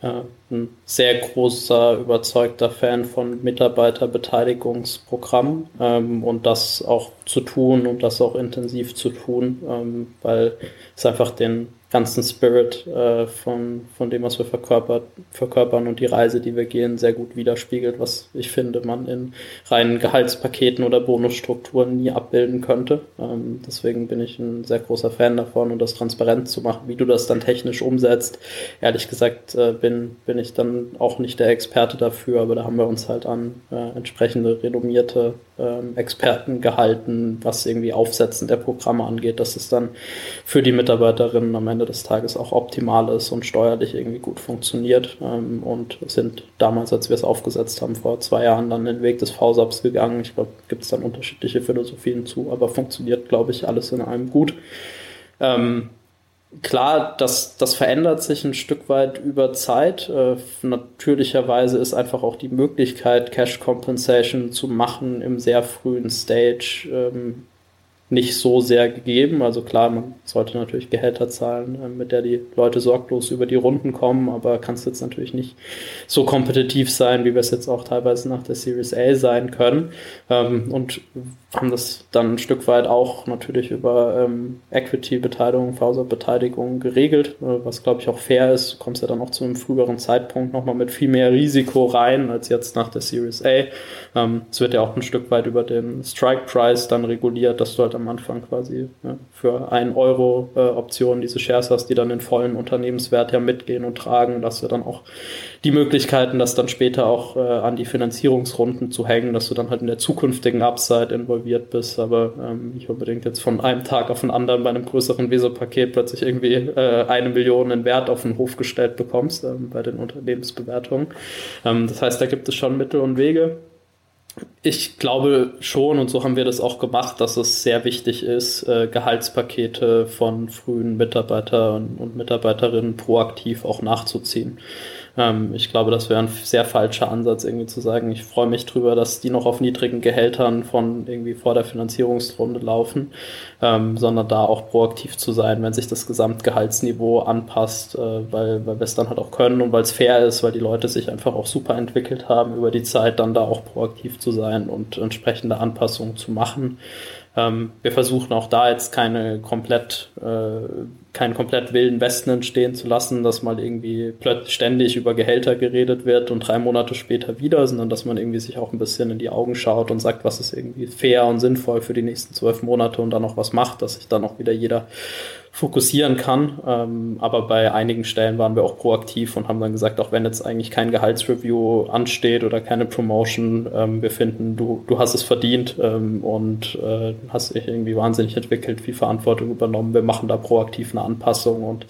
äh, ein sehr großer, überzeugter Fan von Mitarbeiterbeteiligungsprogrammen ähm, und das auch zu tun und das auch intensiv zu tun, weil es einfach den ganzen Spirit äh, von, von dem, was wir verkörpert, verkörpern und die Reise, die wir gehen, sehr gut widerspiegelt, was ich finde, man in reinen Gehaltspaketen oder Bonusstrukturen nie abbilden könnte. Ähm, deswegen bin ich ein sehr großer Fan davon und das transparent zu machen, wie du das dann technisch umsetzt. Ehrlich gesagt äh, bin, bin ich dann auch nicht der Experte dafür, aber da haben wir uns halt an äh, entsprechende renommierte ähm, Experten gehalten, was irgendwie Aufsetzen der Programme angeht, dass es dann für die Mitarbeiterinnen am Ende des Tages auch optimal ist und steuerlich irgendwie gut funktioniert ähm, und sind damals, als wir es aufgesetzt haben, vor zwei Jahren dann den Weg des VSAPs gegangen. Ich glaube, gibt es dann unterschiedliche Philosophien zu, aber funktioniert, glaube ich, alles in einem gut. Ähm, Klar, das, das verändert sich ein Stück weit über Zeit. Äh, natürlicherweise ist einfach auch die Möglichkeit, Cash Compensation zu machen im sehr frühen Stage ähm, nicht so sehr gegeben. Also klar, man sollte natürlich Gehälter zahlen, äh, mit der die Leute sorglos über die Runden kommen, aber kannst jetzt natürlich nicht so kompetitiv sein, wie wir es jetzt auch teilweise nach der Series A sein können. Ähm, und haben das dann ein Stück weit auch natürlich über ähm, Equity-Beteiligung, Fauser-Beteiligung geregelt, äh, was glaube ich auch fair ist. Du kommst ja dann auch zu einem früheren Zeitpunkt nochmal mit viel mehr Risiko rein als jetzt nach der Series A. Ähm, es wird ja auch ein Stück weit über den Strike-Price dann reguliert, dass du halt am Anfang quasi ja, für ein Euro äh, Optionen diese Shares hast, die dann den vollen Unternehmenswert ja mitgehen und tragen, dass du dann auch die Möglichkeiten, das dann später auch äh, an die Finanzierungsrunden zu hängen, dass du dann halt in der zukünftigen Upside involviert bist, aber ähm, nicht unbedingt jetzt von einem Tag auf den anderen bei einem größeren Weser-Paket plötzlich irgendwie äh, eine Million in Wert auf den Hof gestellt bekommst ähm, bei den Unternehmensbewertungen. Ähm, das heißt, da gibt es schon Mittel und Wege. Ich glaube schon, und so haben wir das auch gemacht, dass es sehr wichtig ist, äh, Gehaltspakete von frühen Mitarbeitern und Mitarbeiterinnen proaktiv auch nachzuziehen. Ähm, ich glaube, das wäre ein sehr falscher Ansatz, irgendwie zu sagen, ich freue mich drüber, dass die noch auf niedrigen Gehältern von irgendwie vor der Finanzierungsrunde laufen, ähm, sondern da auch proaktiv zu sein, wenn sich das Gesamtgehaltsniveau anpasst, äh, weil, weil wir es dann halt auch können und weil es fair ist, weil die Leute sich einfach auch super entwickelt haben über die Zeit, dann da auch proaktiv zu sein und entsprechende Anpassungen zu machen. Ähm, wir versuchen auch da jetzt keine komplett, äh, keinen komplett wilden Westen entstehen zu lassen, dass mal irgendwie plötzlich ständig über Gehälter geredet wird und drei Monate später wieder, sondern dass man irgendwie sich auch ein bisschen in die Augen schaut und sagt, was ist irgendwie fair und sinnvoll für die nächsten zwölf Monate und dann noch was macht, dass sich dann auch wieder jeder fokussieren kann. Ähm, aber bei einigen Stellen waren wir auch proaktiv und haben dann gesagt, auch wenn jetzt eigentlich kein Gehaltsreview ansteht oder keine Promotion, ähm, wir finden, du, du hast es verdient ähm, und äh, hast dich irgendwie wahnsinnig entwickelt, viel Verantwortung übernommen. Wir machen da proaktiv eine Anpassung und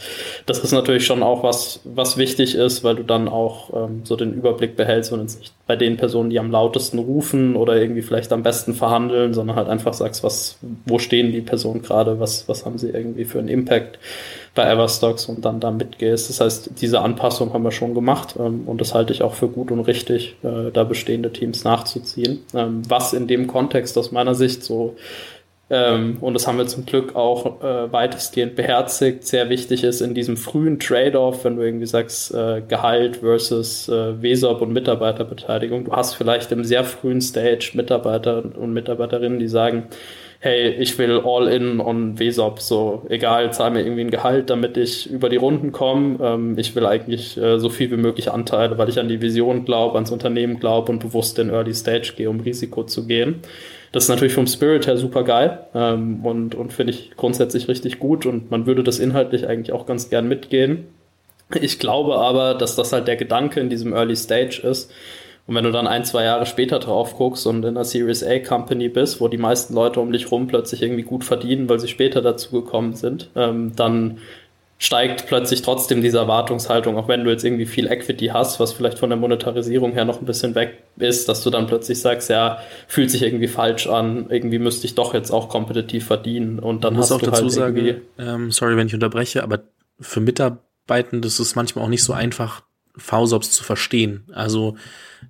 das ist natürlich schon auch was, was wichtig ist, weil du dann auch ähm, so den Überblick behältst und jetzt nicht bei den Personen, die am lautesten rufen oder irgendwie vielleicht am besten verhandeln, sondern halt einfach sagst, was, wo stehen die Personen gerade, was, was haben sie irgendwie für einen Impact bei Everstocks und dann da mitgehst. Das heißt, diese Anpassung haben wir schon gemacht ähm, und das halte ich auch für gut und richtig, äh, da bestehende Teams nachzuziehen. Ähm, was in dem Kontext aus meiner Sicht so ähm, und das haben wir zum Glück auch äh, weitestgehend beherzigt. Sehr wichtig ist in diesem frühen Trade-off, wenn du irgendwie sagst, äh, Gehalt versus äh, WESOP und Mitarbeiterbeteiligung. Du hast vielleicht im sehr frühen Stage Mitarbeiter und Mitarbeiterinnen, die sagen, hey, ich will all in on WSOP, so egal, zahl mir irgendwie ein Gehalt, damit ich über die Runden komme. Ähm, ich will eigentlich äh, so viel wie möglich Anteile, weil ich an die Vision glaube, ans Unternehmen glaube und bewusst in Early Stage gehe, um Risiko zu gehen. Das ist natürlich vom Spirit her super geil ähm, und, und finde ich grundsätzlich richtig gut und man würde das inhaltlich eigentlich auch ganz gern mitgehen. Ich glaube aber, dass das halt der Gedanke in diesem Early Stage ist. Und wenn du dann ein, zwei Jahre später drauf guckst und in einer Series A Company bist, wo die meisten Leute um dich rum plötzlich irgendwie gut verdienen, weil sie später dazu gekommen sind, ähm, dann steigt plötzlich trotzdem diese Erwartungshaltung, auch wenn du jetzt irgendwie viel Equity hast, was vielleicht von der Monetarisierung her noch ein bisschen weg ist, dass du dann plötzlich sagst, ja, fühlt sich irgendwie falsch an, irgendwie müsste ich doch jetzt auch kompetitiv verdienen und dann hast auch du dazu halt sagen, irgendwie ähm, sorry, wenn ich unterbreche, aber für Mitarbeitende ist es manchmal auch nicht so einfach, VSOPs zu verstehen. Also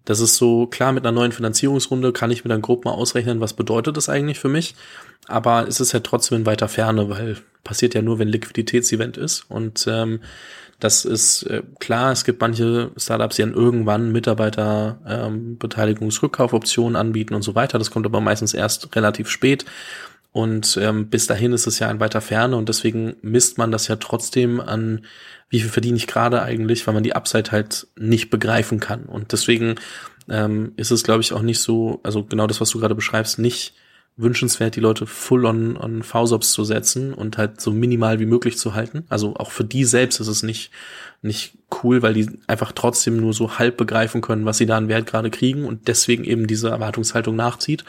das ist so, klar, mit einer neuen Finanzierungsrunde kann ich mir dann grob mal ausrechnen, was bedeutet das eigentlich für mich. Aber es ist ja trotzdem in weiter Ferne, weil passiert ja nur, wenn Liquiditätsevent ist. Und ähm, das ist äh, klar, es gibt manche Startups, die dann irgendwann Mitarbeiter ähm, Beteiligungsrückkaufoptionen anbieten und so weiter. Das kommt aber meistens erst relativ spät. Und ähm, bis dahin ist es ja in weiter Ferne und deswegen misst man das ja trotzdem an, wie viel verdiene ich gerade eigentlich, weil man die Upside halt nicht begreifen kann. Und deswegen ähm, ist es, glaube ich, auch nicht so, also genau das, was du gerade beschreibst, nicht wünschenswert, die Leute full on, on VSOPs zu setzen und halt so minimal wie möglich zu halten. Also auch für die selbst ist es nicht, nicht cool, weil die einfach trotzdem nur so halb begreifen können, was sie da an Wert gerade kriegen und deswegen eben diese Erwartungshaltung nachzieht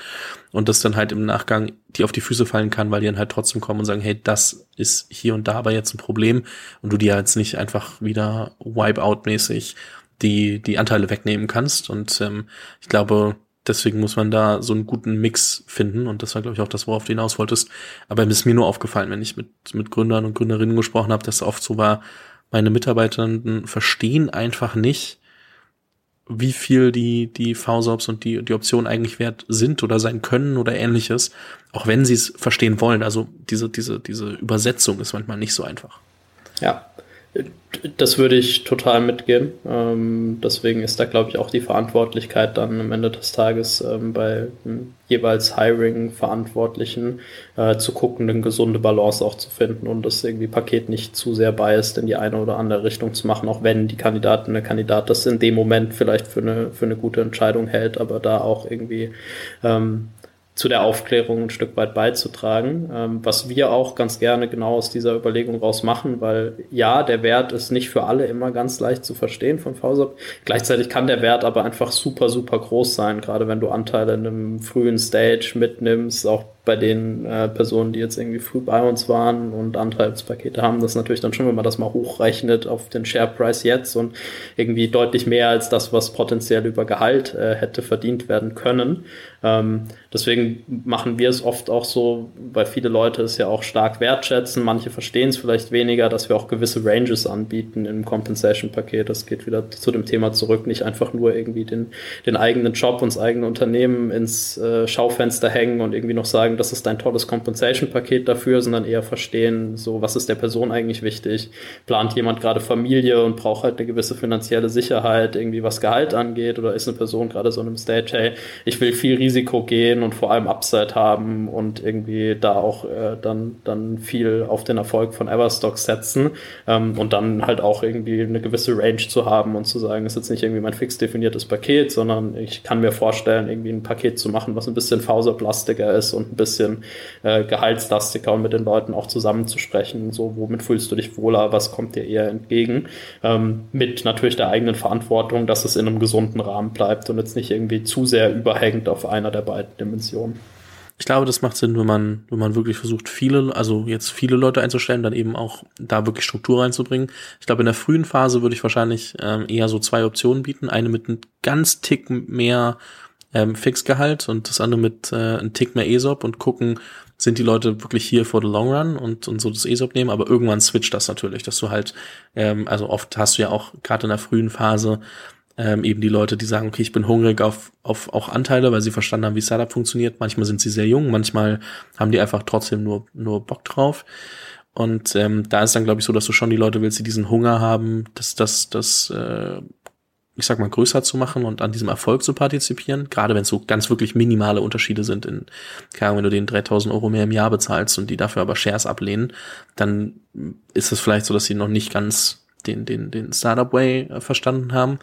und das dann halt im Nachgang die auf die Füße fallen kann, weil die dann halt trotzdem kommen und sagen, hey, das ist hier und da aber jetzt ein Problem und du dir jetzt nicht einfach wieder Wipeout-mäßig die, die Anteile wegnehmen kannst und ähm, ich glaube, deswegen muss man da so einen guten Mix finden. Und das war, glaube ich, auch das, worauf du hinaus wolltest. Aber es ist mir nur aufgefallen, wenn ich mit, mit Gründern und Gründerinnen gesprochen habe, dass es oft so war, meine Mitarbeitenden verstehen einfach nicht, wie viel die, die VSOPs und die, die Optionen eigentlich wert sind oder sein können oder ähnliches, auch wenn sie es verstehen wollen. Also diese, diese, diese Übersetzung ist manchmal nicht so einfach. Ja, das würde ich total mitgehen. Ähm, deswegen ist da, glaube ich, auch die Verantwortlichkeit dann am Ende des Tages ähm, bei ähm, jeweils Hiring-Verantwortlichen äh, zu gucken, eine gesunde Balance auch zu finden und das irgendwie Paket nicht zu sehr biased in die eine oder andere Richtung zu machen, auch wenn die Kandidatin, der Kandidat das in dem Moment vielleicht für eine, für eine gute Entscheidung hält, aber da auch irgendwie ähm, zu der Aufklärung ein Stück weit beizutragen, ähm, was wir auch ganz gerne genau aus dieser Überlegung raus machen, weil ja, der Wert ist nicht für alle immer ganz leicht zu verstehen von VSOP. Gleichzeitig kann der Wert aber einfach super, super groß sein, gerade wenn du Anteile in einem frühen Stage mitnimmst, auch bei den äh, Personen, die jetzt irgendwie früh bei uns waren und Anteilspakete haben, das natürlich dann schon, wenn man das mal hochrechnet auf den Share Price jetzt und irgendwie deutlich mehr als das, was potenziell über Gehalt äh, hätte verdient werden können. Ähm, deswegen machen wir es oft auch so, weil viele Leute es ja auch stark wertschätzen. Manche verstehen es vielleicht weniger, dass wir auch gewisse Ranges anbieten im Compensation-Paket. Das geht wieder zu dem Thema zurück, nicht einfach nur irgendwie den, den eigenen Job und das eigene Unternehmen ins äh, Schaufenster hängen und irgendwie noch sagen, das ist ein tolles Compensation-Paket dafür, sondern eher verstehen, so was ist der Person eigentlich wichtig. Plant jemand gerade Familie und braucht halt eine gewisse finanzielle Sicherheit, irgendwie was Gehalt angeht, oder ist eine Person gerade so in einem Stage, hey, ich will viel Risiko gehen und vor allem Upside haben und irgendwie da auch äh, dann, dann viel auf den Erfolg von Everstock setzen ähm, und dann halt auch irgendwie eine gewisse Range zu haben und zu sagen, ist jetzt nicht irgendwie mein fix definiertes Paket, sondern ich kann mir vorstellen, irgendwie ein Paket zu machen, was ein bisschen faserplastiger ist und ein bisschen äh, gehaltslastiger und mit den Leuten auch zusammenzusprechen, so womit fühlst du dich wohler, was kommt dir eher entgegen, ähm, mit natürlich der eigenen Verantwortung, dass es in einem gesunden Rahmen bleibt und jetzt nicht irgendwie zu sehr überhängend auf einer der beiden Dimensionen. Ich glaube, das macht Sinn, wenn man, wenn man wirklich versucht, viele, also jetzt viele Leute einzustellen, dann eben auch da wirklich Struktur reinzubringen. Ich glaube, in der frühen Phase würde ich wahrscheinlich ähm, eher so zwei Optionen bieten. Eine mit einem ganz Tick mehr ähm, Fixgehalt und das andere mit äh, einem Tick mehr ESOP und gucken, sind die Leute wirklich hier for the long run und, und so das ESOP nehmen, aber irgendwann switcht das natürlich, dass du halt, ähm, also oft hast du ja auch gerade in der frühen Phase ähm, eben die Leute, die sagen, okay, ich bin hungrig auf, auf auch Anteile, weil sie verstanden haben, wie Startup funktioniert. Manchmal sind sie sehr jung, manchmal haben die einfach trotzdem nur, nur Bock drauf. Und ähm, da ist dann, glaube ich, so, dass du schon die Leute willst, die diesen Hunger haben, dass das, das äh, ich sag mal, größer zu machen und an diesem Erfolg zu partizipieren, gerade wenn es so ganz wirklich minimale Unterschiede sind in, keine Ahnung, wenn du denen 3000 Euro mehr im Jahr bezahlst und die dafür aber Shares ablehnen, dann ist es vielleicht so, dass sie noch nicht ganz den, den, den Startup Way äh, verstanden haben.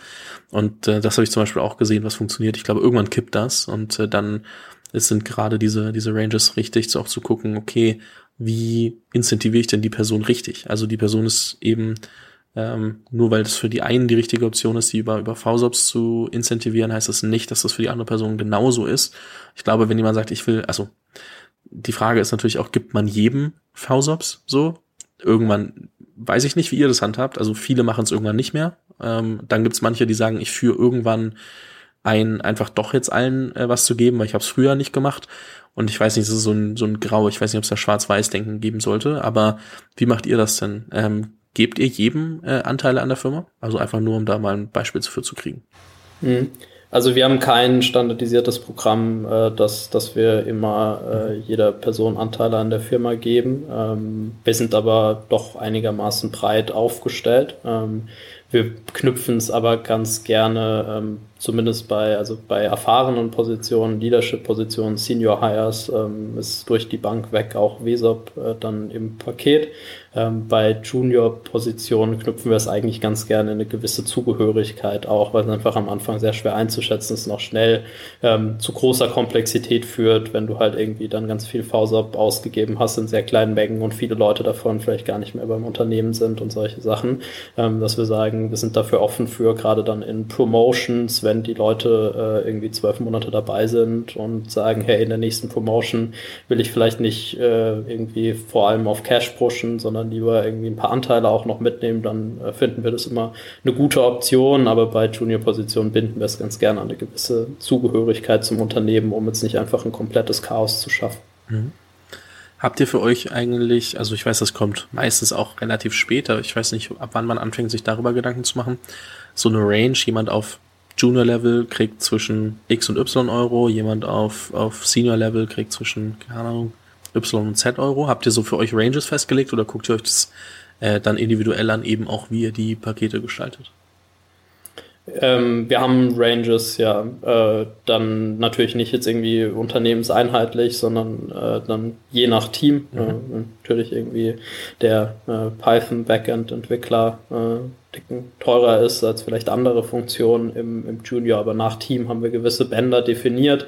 Und äh, das habe ich zum Beispiel auch gesehen, was funktioniert. Ich glaube, irgendwann kippt das und äh, dann es sind gerade diese, diese Ranges richtig, so auch zu gucken, okay, wie incentiviere ich denn die Person richtig? Also die Person ist eben ähm, nur weil das für die einen die richtige Option ist, die über, über VSOPs zu incentivieren, heißt das nicht, dass das für die andere Person genauso ist. Ich glaube, wenn jemand sagt, ich will, also die Frage ist natürlich auch, gibt man jedem VSOPs so? Irgendwann weiß ich nicht, wie ihr das handhabt. Also viele machen es irgendwann nicht mehr. Ähm, dann gibt es manche, die sagen, ich führe irgendwann ein, einfach doch jetzt allen äh, was zu geben, weil ich habe es früher nicht gemacht. Und ich weiß nicht, das ist so ein, so ein Grau, ich weiß nicht, ob es da Schwarz-Weiß-Denken geben sollte, aber wie macht ihr das denn? Ähm, gebt ihr jedem äh, Anteile an der Firma? Also einfach nur, um da mal ein Beispiel für zu kriegen. Mhm. Also wir haben kein standardisiertes Programm, äh, dass, dass wir immer äh, jeder Person Anteile an der Firma geben. Ähm, wir sind aber doch einigermaßen breit aufgestellt. Ähm, wir knüpfen es aber ganz gerne ähm, zumindest bei, also bei erfahrenen Positionen, Leadership-Positionen, Senior Hires, ähm, ist durch die Bank weg auch WESOP äh, dann im Paket. Ähm, bei Junior-Positionen knüpfen wir es eigentlich ganz gerne in eine gewisse Zugehörigkeit auch, weil es einfach am Anfang sehr schwer einzuschätzen ist, noch schnell ähm, zu großer Komplexität führt, wenn du halt irgendwie dann ganz viel VSOP ausgegeben hast in sehr kleinen Mengen und viele Leute davon vielleicht gar nicht mehr beim Unternehmen sind und solche Sachen, ähm, dass wir sagen, wir sind dafür offen für, gerade dann in Promotions, wenn die Leute äh, irgendwie zwölf Monate dabei sind und sagen, hey, in der nächsten Promotion will ich vielleicht nicht äh, irgendwie vor allem auf Cash pushen, sondern lieber irgendwie ein paar Anteile auch noch mitnehmen, dann äh, finden wir das immer eine gute Option. Aber bei Junior-Positionen binden wir es ganz gerne an eine gewisse Zugehörigkeit zum Unternehmen, um jetzt nicht einfach ein komplettes Chaos zu schaffen. Mhm. Habt ihr für euch eigentlich, also ich weiß, das kommt meistens auch relativ später, ich weiß nicht, ab wann man anfängt, sich darüber Gedanken zu machen, so eine Range, jemand auf Junior-Level kriegt zwischen X und Y Euro, jemand auf, auf Senior-Level kriegt zwischen, keine Ahnung, Y und Z Euro. Habt ihr so für euch Ranges festgelegt oder guckt ihr euch das äh, dann individuell an, eben auch wie ihr die Pakete gestaltet? Ähm, wir haben Ranges, ja, äh, dann natürlich nicht jetzt irgendwie unternehmenseinheitlich, sondern äh, dann je nach Team. Mhm. Äh, natürlich irgendwie der äh, Dicken teurer ist als vielleicht andere Funktionen im, im Junior, aber nach Team haben wir gewisse Bänder definiert.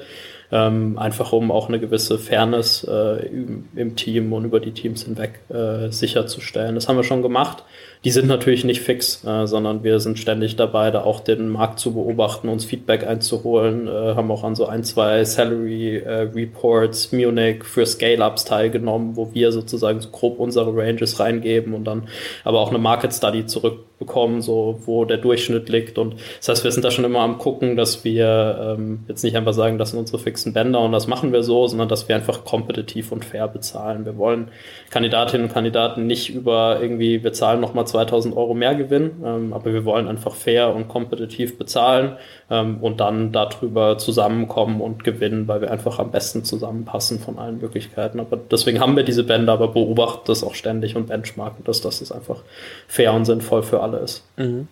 Ähm, einfach um auch eine gewisse Fairness äh, im, im, Team und über die Teams hinweg äh, sicherzustellen. Das haben wir schon gemacht die sind natürlich nicht fix, äh, sondern wir sind ständig dabei, da auch den Markt zu beobachten, uns Feedback einzuholen, äh, haben auch an so ein, zwei Salary äh, Reports Munich für Scale-Ups teilgenommen, wo wir sozusagen so grob unsere Ranges reingeben und dann aber auch eine Market Study zurückbekommen, so wo der Durchschnitt liegt. Und das heißt, wir sind da schon immer am gucken, dass wir ähm, jetzt nicht einfach sagen, das sind unsere fixen Bänder und das machen wir so, sondern dass wir einfach kompetitiv und fair bezahlen. Wir wollen Kandidatinnen und Kandidaten nicht über irgendwie, wir zahlen nochmal 2000 Euro mehr Gewinn, ähm, aber wir wollen einfach fair und kompetitiv bezahlen ähm, und dann darüber zusammenkommen und gewinnen, weil wir einfach am besten zusammenpassen von allen Möglichkeiten. Aber deswegen haben wir diese Bänder, aber beobachten das auch ständig und benchmarken das, dass es einfach fair und sinnvoll für alle ist. Mhm.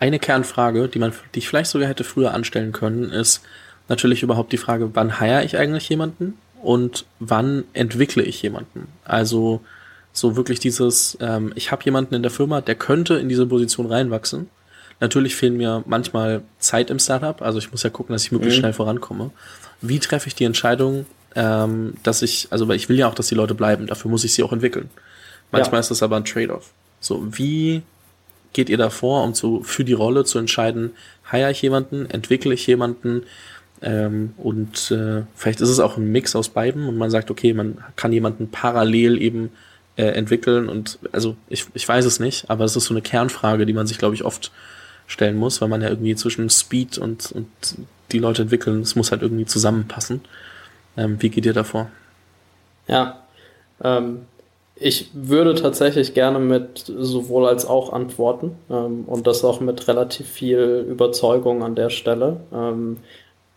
Eine Kernfrage, die man, die ich vielleicht sogar hätte früher anstellen können, ist natürlich überhaupt die Frage, wann heiere ich eigentlich jemanden und wann entwickle ich jemanden? Also so wirklich dieses, ähm, ich habe jemanden in der Firma, der könnte in diese Position reinwachsen. Natürlich fehlen mir manchmal Zeit im Startup, also ich muss ja gucken, dass ich möglichst mhm. schnell vorankomme. Wie treffe ich die Entscheidung, ähm, dass ich, also weil ich will ja auch, dass die Leute bleiben, dafür muss ich sie auch entwickeln. Manchmal ja. ist das aber ein Trade-off. So, wie geht ihr da vor, um zu, für die Rolle zu entscheiden, heiere ich jemanden, entwickle ich jemanden, ähm, und äh, vielleicht ist es auch ein Mix aus beiden und man sagt, okay, man kann jemanden parallel eben äh, entwickeln und also ich, ich weiß es nicht, aber es ist so eine Kernfrage, die man sich, glaube ich, oft stellen muss, weil man ja irgendwie zwischen Speed und, und die Leute entwickeln, es muss halt irgendwie zusammenpassen. Ähm, wie geht ihr davor? Ja, ähm, ich würde tatsächlich gerne mit sowohl als auch antworten ähm, und das auch mit relativ viel Überzeugung an der Stelle. Ähm,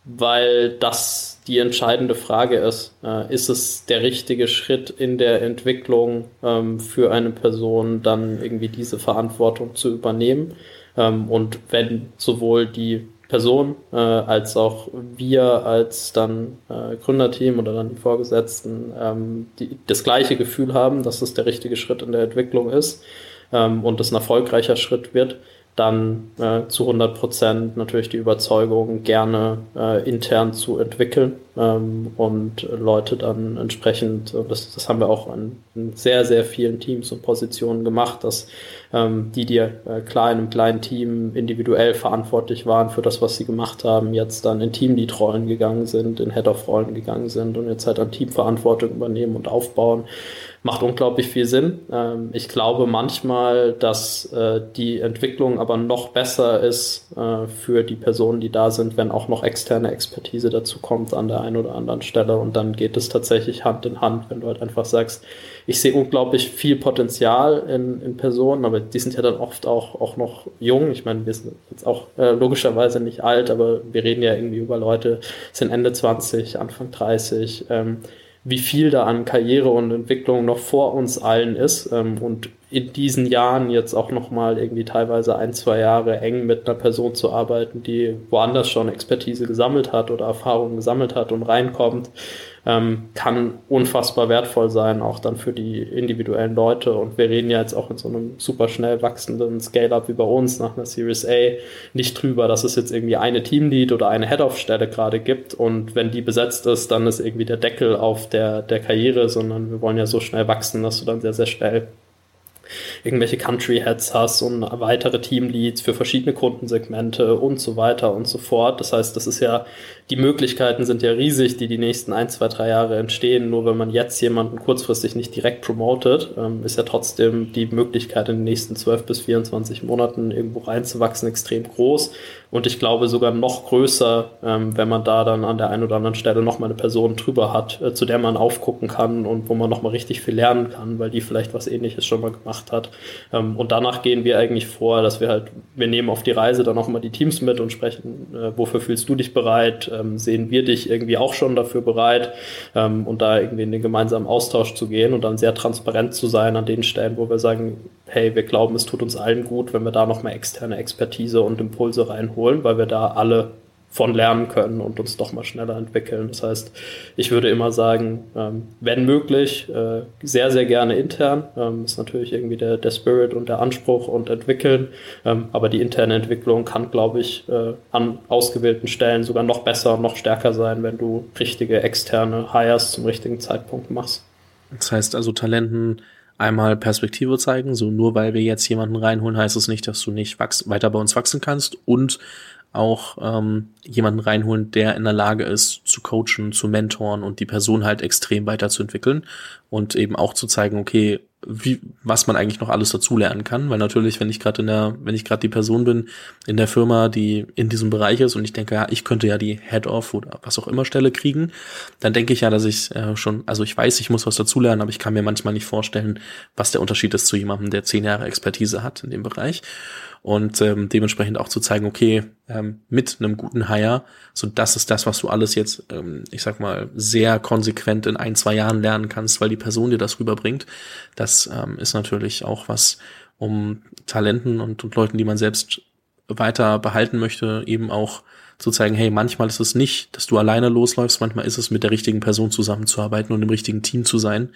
weil das die entscheidende Frage ist. Äh, ist es der richtige Schritt in der Entwicklung ähm, für eine Person, dann irgendwie diese Verantwortung zu übernehmen? Ähm, und wenn sowohl die Person äh, als auch wir als dann äh, Gründerteam oder dann die Vorgesetzten ähm, die, das gleiche Gefühl haben, dass es der richtige Schritt in der Entwicklung ist ähm, und es ein erfolgreicher Schritt wird, dann äh, zu 100 Prozent natürlich die Überzeugung, gerne äh, intern zu entwickeln ähm, und Leute dann entsprechend, das, das haben wir auch an, in sehr, sehr vielen Teams und Positionen gemacht, dass ähm, die, die äh, klar in einem kleinen Team individuell verantwortlich waren für das, was sie gemacht haben, jetzt dann in Teamlead-Rollen gegangen sind, in Head-of-Rollen gegangen sind und jetzt halt an Teamverantwortung übernehmen und aufbauen macht unglaublich viel Sinn. Ähm, ich glaube manchmal, dass äh, die Entwicklung aber noch besser ist äh, für die Personen, die da sind, wenn auch noch externe Expertise dazu kommt an der einen oder anderen Stelle. Und dann geht es tatsächlich Hand in Hand, wenn du halt einfach sagst, ich sehe unglaublich viel Potenzial in, in Personen, aber die sind ja dann oft auch, auch noch jung. Ich meine, wir sind jetzt auch äh, logischerweise nicht alt, aber wir reden ja irgendwie über Leute, sind Ende 20, Anfang 30. Ähm, wie viel da an Karriere und Entwicklung noch vor uns allen ist ähm, und in diesen Jahren jetzt auch nochmal irgendwie teilweise ein, zwei Jahre eng mit einer Person zu arbeiten, die woanders schon Expertise gesammelt hat oder Erfahrungen gesammelt hat und reinkommt, ähm, kann unfassbar wertvoll sein, auch dann für die individuellen Leute. Und wir reden ja jetzt auch in so einem super schnell wachsenden Scale-Up wie bei uns nach einer Series A nicht drüber, dass es jetzt irgendwie eine Teamlead oder eine Head-Off-Stelle gerade gibt. Und wenn die besetzt ist, dann ist irgendwie der Deckel auf der, der Karriere, sondern wir wollen ja so schnell wachsen, dass du dann sehr, sehr schnell irgendwelche Country Heads hast und weitere Teamleads für verschiedene Kundensegmente und so weiter und so fort. Das heißt, das ist ja, die Möglichkeiten sind ja riesig, die die nächsten ein, zwei, drei Jahre entstehen. Nur wenn man jetzt jemanden kurzfristig nicht direkt promotet, ähm, ist ja trotzdem die Möglichkeit in den nächsten 12 bis 24 Monaten irgendwo reinzuwachsen extrem groß. Und ich glaube sogar noch größer, ähm, wenn man da dann an der einen oder anderen Stelle nochmal eine Person drüber hat, äh, zu der man aufgucken kann und wo man nochmal richtig viel lernen kann, weil die vielleicht was ähnliches schon mal gemacht hat. Ähm, und danach gehen wir eigentlich vor, dass wir halt, wir nehmen auf die Reise dann nochmal die Teams mit und sprechen, äh, wofür fühlst du dich bereit? Ähm, sehen wir dich irgendwie auch schon dafür bereit? Ähm, und da irgendwie in den gemeinsamen Austausch zu gehen und dann sehr transparent zu sein an den Stellen, wo wir sagen, hey, wir glauben, es tut uns allen gut, wenn wir da nochmal externe Expertise und Impulse reinholen, weil wir da alle von lernen können und uns doch mal schneller entwickeln. Das heißt, ich würde immer sagen, ähm, wenn möglich, äh, sehr, sehr gerne intern. Ähm, ist natürlich irgendwie der, der Spirit und der Anspruch und entwickeln. Ähm, aber die interne Entwicklung kann, glaube ich, äh, an ausgewählten Stellen sogar noch besser und noch stärker sein, wenn du richtige externe Hires zum richtigen Zeitpunkt machst. Das heißt also Talenten einmal Perspektive zeigen. So nur weil wir jetzt jemanden reinholen, heißt es nicht, dass du nicht wachs weiter bei uns wachsen kannst und auch ähm, jemanden reinholen, der in der Lage ist, zu coachen, zu mentoren und die Person halt extrem weiterzuentwickeln und eben auch zu zeigen, okay, wie, was man eigentlich noch alles dazulernen kann, weil natürlich, wenn ich gerade in der, wenn ich gerade die Person bin in der Firma, die in diesem Bereich ist und ich denke, ja, ich könnte ja die Head-Off oder was auch immer Stelle kriegen, dann denke ich ja, dass ich äh, schon, also ich weiß, ich muss was dazulernen, aber ich kann mir manchmal nicht vorstellen, was der Unterschied ist zu jemandem, der zehn Jahre Expertise hat in dem Bereich und ähm, dementsprechend auch zu zeigen, okay, ähm, mit einem guten Hire, so das ist das, was du alles jetzt, ähm, ich sag mal, sehr konsequent in ein, zwei Jahren lernen kannst, weil die Person dir das rüberbringt. Das ähm, ist natürlich auch was, um Talenten und, und Leuten, die man selbst weiter behalten möchte, eben auch zu zeigen, hey, manchmal ist es nicht, dass du alleine losläufst, manchmal ist es mit der richtigen Person zusammenzuarbeiten und im richtigen Team zu sein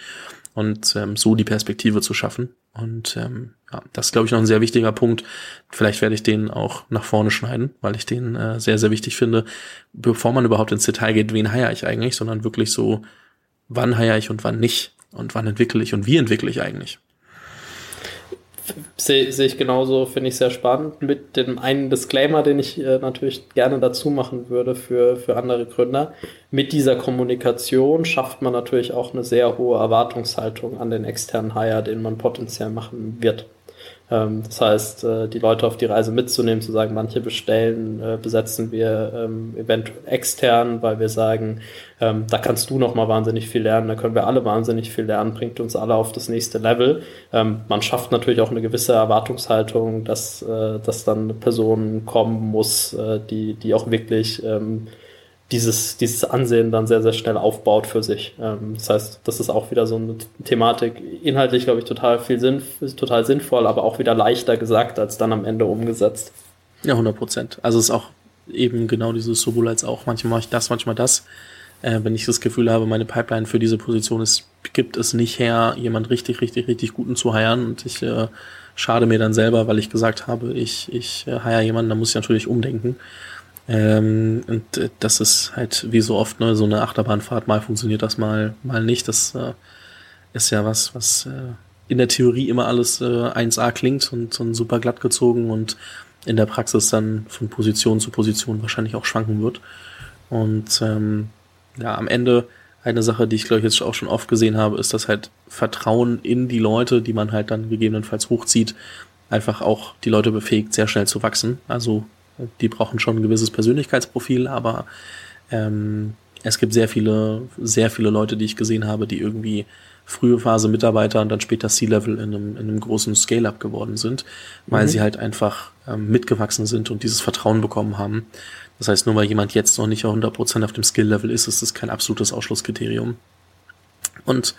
und ähm, so die Perspektive zu schaffen. Und ähm, ja, das ist, glaube ich, noch ein sehr wichtiger Punkt. Vielleicht werde ich den auch nach vorne schneiden, weil ich den äh, sehr, sehr wichtig finde, bevor man überhaupt ins Detail geht, wen heiere ich eigentlich, sondern wirklich so, wann heiere ich und wann nicht und wann entwickle ich und wie entwickle ich eigentlich. Sehe seh ich genauso, finde ich sehr spannend. Mit dem einen Disclaimer, den ich äh, natürlich gerne dazu machen würde für, für andere Gründer. Mit dieser Kommunikation schafft man natürlich auch eine sehr hohe Erwartungshaltung an den externen Hire, den man potenziell machen wird. Ähm, das heißt, äh, die Leute auf die Reise mitzunehmen, zu sagen, manche bestellen, äh, besetzen wir ähm, eventuell extern, weil wir sagen, ähm, da kannst du noch mal wahnsinnig viel lernen, da können wir alle wahnsinnig viel lernen, bringt uns alle auf das nächste Level. man schafft natürlich auch eine gewisse Erwartungshaltung, dass, äh, dass dann eine Person kommen muss, die, die auch wirklich dieses, dieses Ansehen dann sehr, sehr schnell aufbaut für sich. Ähm, das heißt, das ist auch wieder so eine Thematik, inhaltlich, glaube ich, total viel Sinn, total sinnvoll, aber auch wieder leichter gesagt als dann am Ende umgesetzt. Ja, 100 Prozent. Also es ist auch eben genau dieses sowohl als auch. Manchmal mache ich das, manchmal das. Äh, wenn ich das Gefühl habe, meine Pipeline für diese Position ist, gibt es nicht her, jemand richtig, richtig, richtig guten zu heiren und ich äh, schade mir dann selber, weil ich gesagt habe, ich, ich äh, jemanden, da muss ich natürlich umdenken. Ähm, und äh, das ist halt wie so oft ne, so eine Achterbahnfahrt, mal funktioniert das, mal, mal nicht. Das äh, ist ja was, was äh, in der Theorie immer alles äh, 1A klingt und, und super glatt gezogen und in der Praxis dann von Position zu Position wahrscheinlich auch schwanken wird. Und ähm, ja, am Ende eine Sache, die ich glaube ich jetzt auch schon oft gesehen habe, ist, dass halt Vertrauen in die Leute, die man halt dann gegebenenfalls hochzieht, einfach auch die Leute befähigt, sehr schnell zu wachsen. Also die brauchen schon ein gewisses Persönlichkeitsprofil, aber ähm, es gibt sehr viele, sehr viele Leute, die ich gesehen habe, die irgendwie frühe Phase Mitarbeiter und dann später C-Level in einem, in einem großen Scale-up geworden sind, weil mhm. sie halt einfach ähm, mitgewachsen sind und dieses Vertrauen bekommen haben. Das heißt, nur weil jemand jetzt noch nicht 100% auf dem Skill-Level ist, ist das kein absolutes Ausschlusskriterium. Und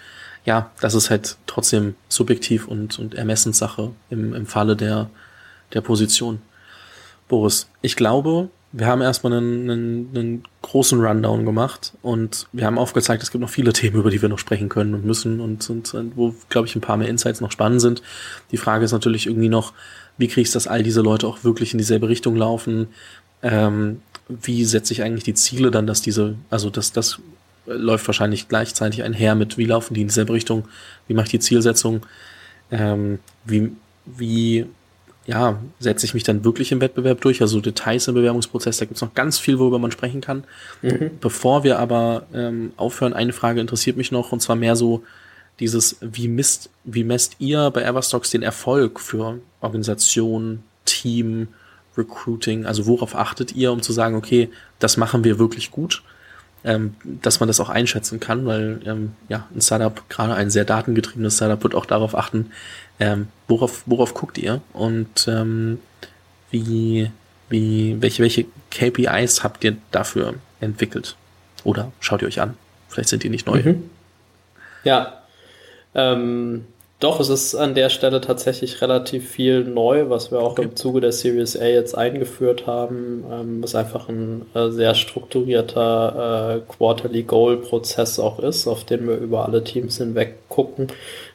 ja, das ist halt trotzdem subjektiv und, und Ermessenssache im, im Falle der, der Position. Boris, ich glaube, wir haben erstmal einen, einen, einen großen Rundown gemacht und wir haben aufgezeigt, es gibt noch viele Themen, über die wir noch sprechen können und müssen und, und, und wo, glaube ich, ein paar mehr Insights noch spannend sind. Die Frage ist natürlich irgendwie noch, wie kriegst du, dass all diese Leute auch wirklich in dieselbe Richtung laufen? Ähm, wie setze ich eigentlich die Ziele dann, dass diese, also dass das läuft wahrscheinlich gleichzeitig einher mit, wie laufen die in dieselbe Richtung? Wie mache ich die Zielsetzung? Ähm, wie, wie ja, setze ich mich dann wirklich im Wettbewerb durch, also Details im Bewerbungsprozess, da gibt es noch ganz viel, worüber man sprechen kann. Mhm. Bevor wir aber ähm, aufhören, eine Frage interessiert mich noch, und zwar mehr so dieses, wie misst, wie messt ihr bei Everstocks den Erfolg für Organisation, Team, Recruiting? Also worauf achtet ihr, um zu sagen, okay, das machen wir wirklich gut? Ähm, dass man das auch einschätzen kann, weil ähm, ja, ein Startup, gerade ein sehr datengetriebenes Startup, wird auch darauf achten, ähm, worauf, worauf guckt ihr und ähm, wie, wie, welche, welche KPIs habt ihr dafür entwickelt? Oder schaut ihr euch an? Vielleicht sind die nicht neu. Mhm. Ja. Ähm, doch, es ist an der Stelle tatsächlich relativ viel neu, was wir auch okay. im Zuge der Series A jetzt eingeführt haben. Ähm, was einfach ein äh, sehr strukturierter äh, Quarterly Goal Prozess auch ist, auf den wir über alle Teams hinweg gucken.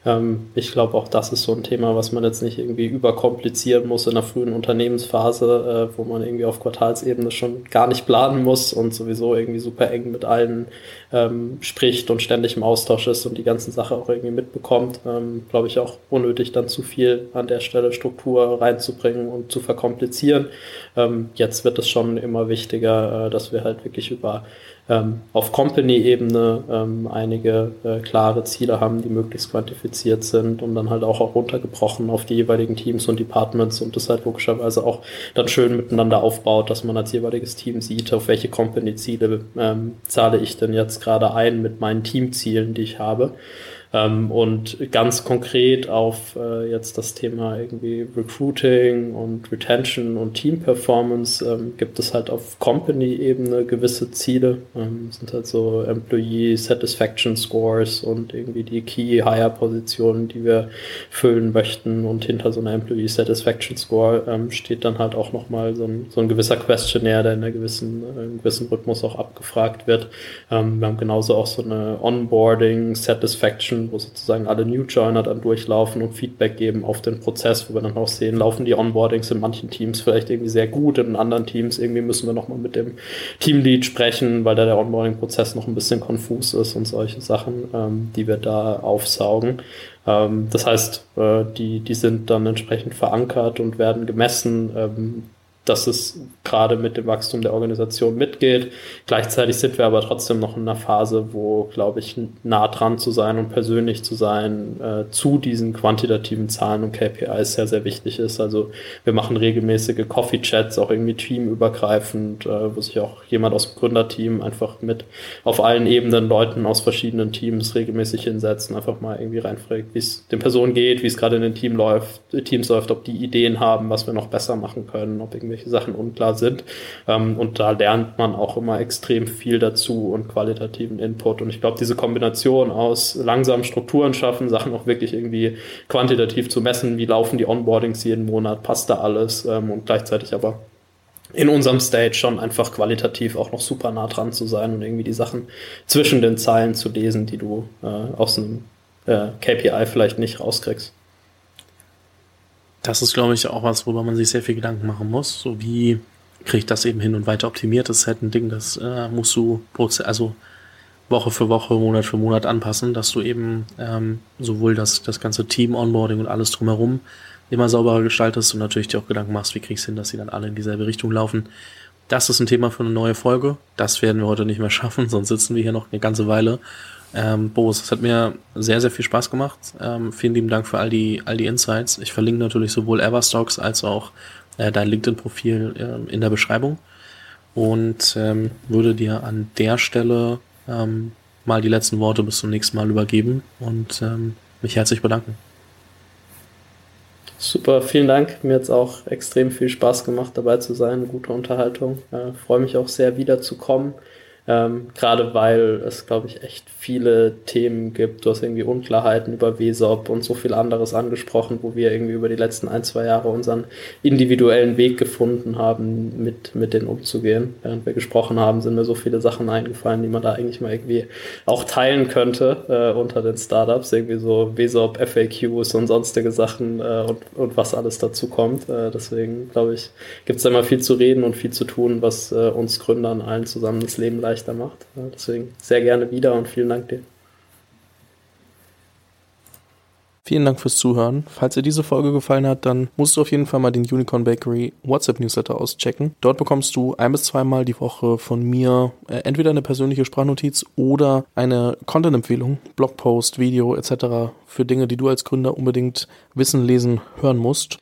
Ähm, ich glaube, auch das ist so ein Thema, was man jetzt nicht irgendwie überkomplizieren muss in der frühen Unternehmensphase, äh, wo man irgendwie auf Quartalsebene schon gar nicht planen muss und sowieso irgendwie super eng mit allen ähm, spricht und ständig im Austausch ist und die ganzen Sache auch irgendwie mitbekommt. Ähm, glaube ich auch unnötig dann zu viel an der Stelle Struktur reinzubringen und zu verkomplizieren. Ähm, jetzt wird es schon immer wichtiger, äh, dass wir halt wirklich über auf Company-Ebene ähm, einige äh, klare Ziele haben, die möglichst quantifiziert sind und dann halt auch, auch runtergebrochen auf die jeweiligen Teams und Departments und das halt logischerweise auch dann schön miteinander aufbaut, dass man als jeweiliges Team sieht, auf welche Company-Ziele ähm, zahle ich denn jetzt gerade ein mit meinen Teamzielen, die ich habe. Ähm, und ganz konkret auf äh, jetzt das Thema irgendwie Recruiting und Retention und Team Performance ähm, gibt es halt auf Company-Ebene gewisse Ziele. Ähm, sind halt so Employee Satisfaction Scores und irgendwie die Key Hire Positionen, die wir füllen möchten. Und hinter so einer Employee Satisfaction Score ähm, steht dann halt auch nochmal so ein, so ein gewisser Questionnaire, der in einer gewissen, äh, einem gewissen Rhythmus auch abgefragt wird. Ähm, wir haben genauso auch so eine Onboarding Satisfaction wo sozusagen alle New Joiner dann durchlaufen und Feedback geben auf den Prozess, wo wir dann auch sehen, laufen die Onboardings in manchen Teams vielleicht irgendwie sehr gut, in anderen Teams irgendwie müssen wir nochmal mit dem Teamlead sprechen, weil da der Onboarding-Prozess noch ein bisschen konfus ist und solche Sachen, ähm, die wir da aufsaugen. Ähm, das heißt, äh, die, die sind dann entsprechend verankert und werden gemessen. Ähm, dass es gerade mit dem Wachstum der Organisation mitgeht. Gleichzeitig sind wir aber trotzdem noch in einer Phase, wo, glaube ich, nah dran zu sein und persönlich zu sein äh, zu diesen quantitativen Zahlen und KPIs sehr, sehr wichtig ist. Also wir machen regelmäßige Coffee-Chats, auch irgendwie teamübergreifend, äh, wo sich auch jemand aus dem Gründerteam einfach mit auf allen Ebenen Leuten aus verschiedenen Teams regelmäßig hinsetzen, einfach mal irgendwie reinfragt, wie es den Personen geht, wie es gerade in den Team läuft, Teams läuft, ob die Ideen haben, was wir noch besser machen können, ob irgendwie irgendwelche Sachen unklar sind. Ähm, und da lernt man auch immer extrem viel dazu und qualitativen Input. Und ich glaube, diese Kombination aus langsamen Strukturen schaffen, Sachen auch wirklich irgendwie quantitativ zu messen, wie laufen die Onboardings jeden Monat, passt da alles ähm, und gleichzeitig aber in unserem Stage schon einfach qualitativ auch noch super nah dran zu sein und irgendwie die Sachen zwischen den Zeilen zu lesen, die du äh, aus einem äh, KPI vielleicht nicht rauskriegst. Das ist, glaube ich, auch was, worüber man sich sehr viel Gedanken machen muss. So wie kriege ich das eben hin und weiter optimiert? Das ist halt ein Ding, das äh, musst du also Woche für Woche, Monat für Monat anpassen, dass du eben ähm, sowohl das, das ganze Team-Onboarding und alles drumherum immer sauberer gestaltest und natürlich dir auch Gedanken machst, wie kriegst du hin, dass sie dann alle in dieselbe Richtung laufen. Das ist ein Thema für eine neue Folge. Das werden wir heute nicht mehr schaffen, sonst sitzen wir hier noch eine ganze Weile. Ähm, Boris, es hat mir sehr, sehr viel Spaß gemacht. Ähm, vielen lieben Dank für all die, all die Insights. Ich verlinke natürlich sowohl Everstocks als auch äh, dein LinkedIn-Profil äh, in der Beschreibung und ähm, würde dir an der Stelle ähm, mal die letzten Worte bis zum nächsten Mal übergeben und ähm, mich herzlich bedanken. Super, vielen Dank. Mir hat es auch extrem viel Spaß gemacht, dabei zu sein. Gute Unterhaltung. Äh, Freue mich auch sehr, wiederzukommen. Ähm, Gerade weil es, glaube ich, echt viele Themen gibt. Du hast irgendwie Unklarheiten über WSOP und so viel anderes angesprochen, wo wir irgendwie über die letzten ein, zwei Jahre unseren individuellen Weg gefunden haben, mit, mit denen umzugehen. Während wir gesprochen haben, sind mir so viele Sachen eingefallen, die man da eigentlich mal irgendwie auch teilen könnte äh, unter den Startups. Irgendwie so WSOP, FAQs und sonstige Sachen äh, und, und was alles dazu kommt. Äh, deswegen, glaube ich, gibt es da immer viel zu reden und viel zu tun, was äh, uns Gründern allen zusammen das Leben leichter leichter macht. Deswegen sehr gerne wieder und vielen Dank dir. Vielen Dank fürs Zuhören. Falls dir diese Folge gefallen hat, dann musst du auf jeden Fall mal den Unicorn Bakery WhatsApp Newsletter auschecken. Dort bekommst du ein bis zweimal die Woche von mir äh, entweder eine persönliche Sprachnotiz oder eine Content-Empfehlung, Blogpost, Video etc. für Dinge, die du als Gründer unbedingt wissen, lesen, hören musst.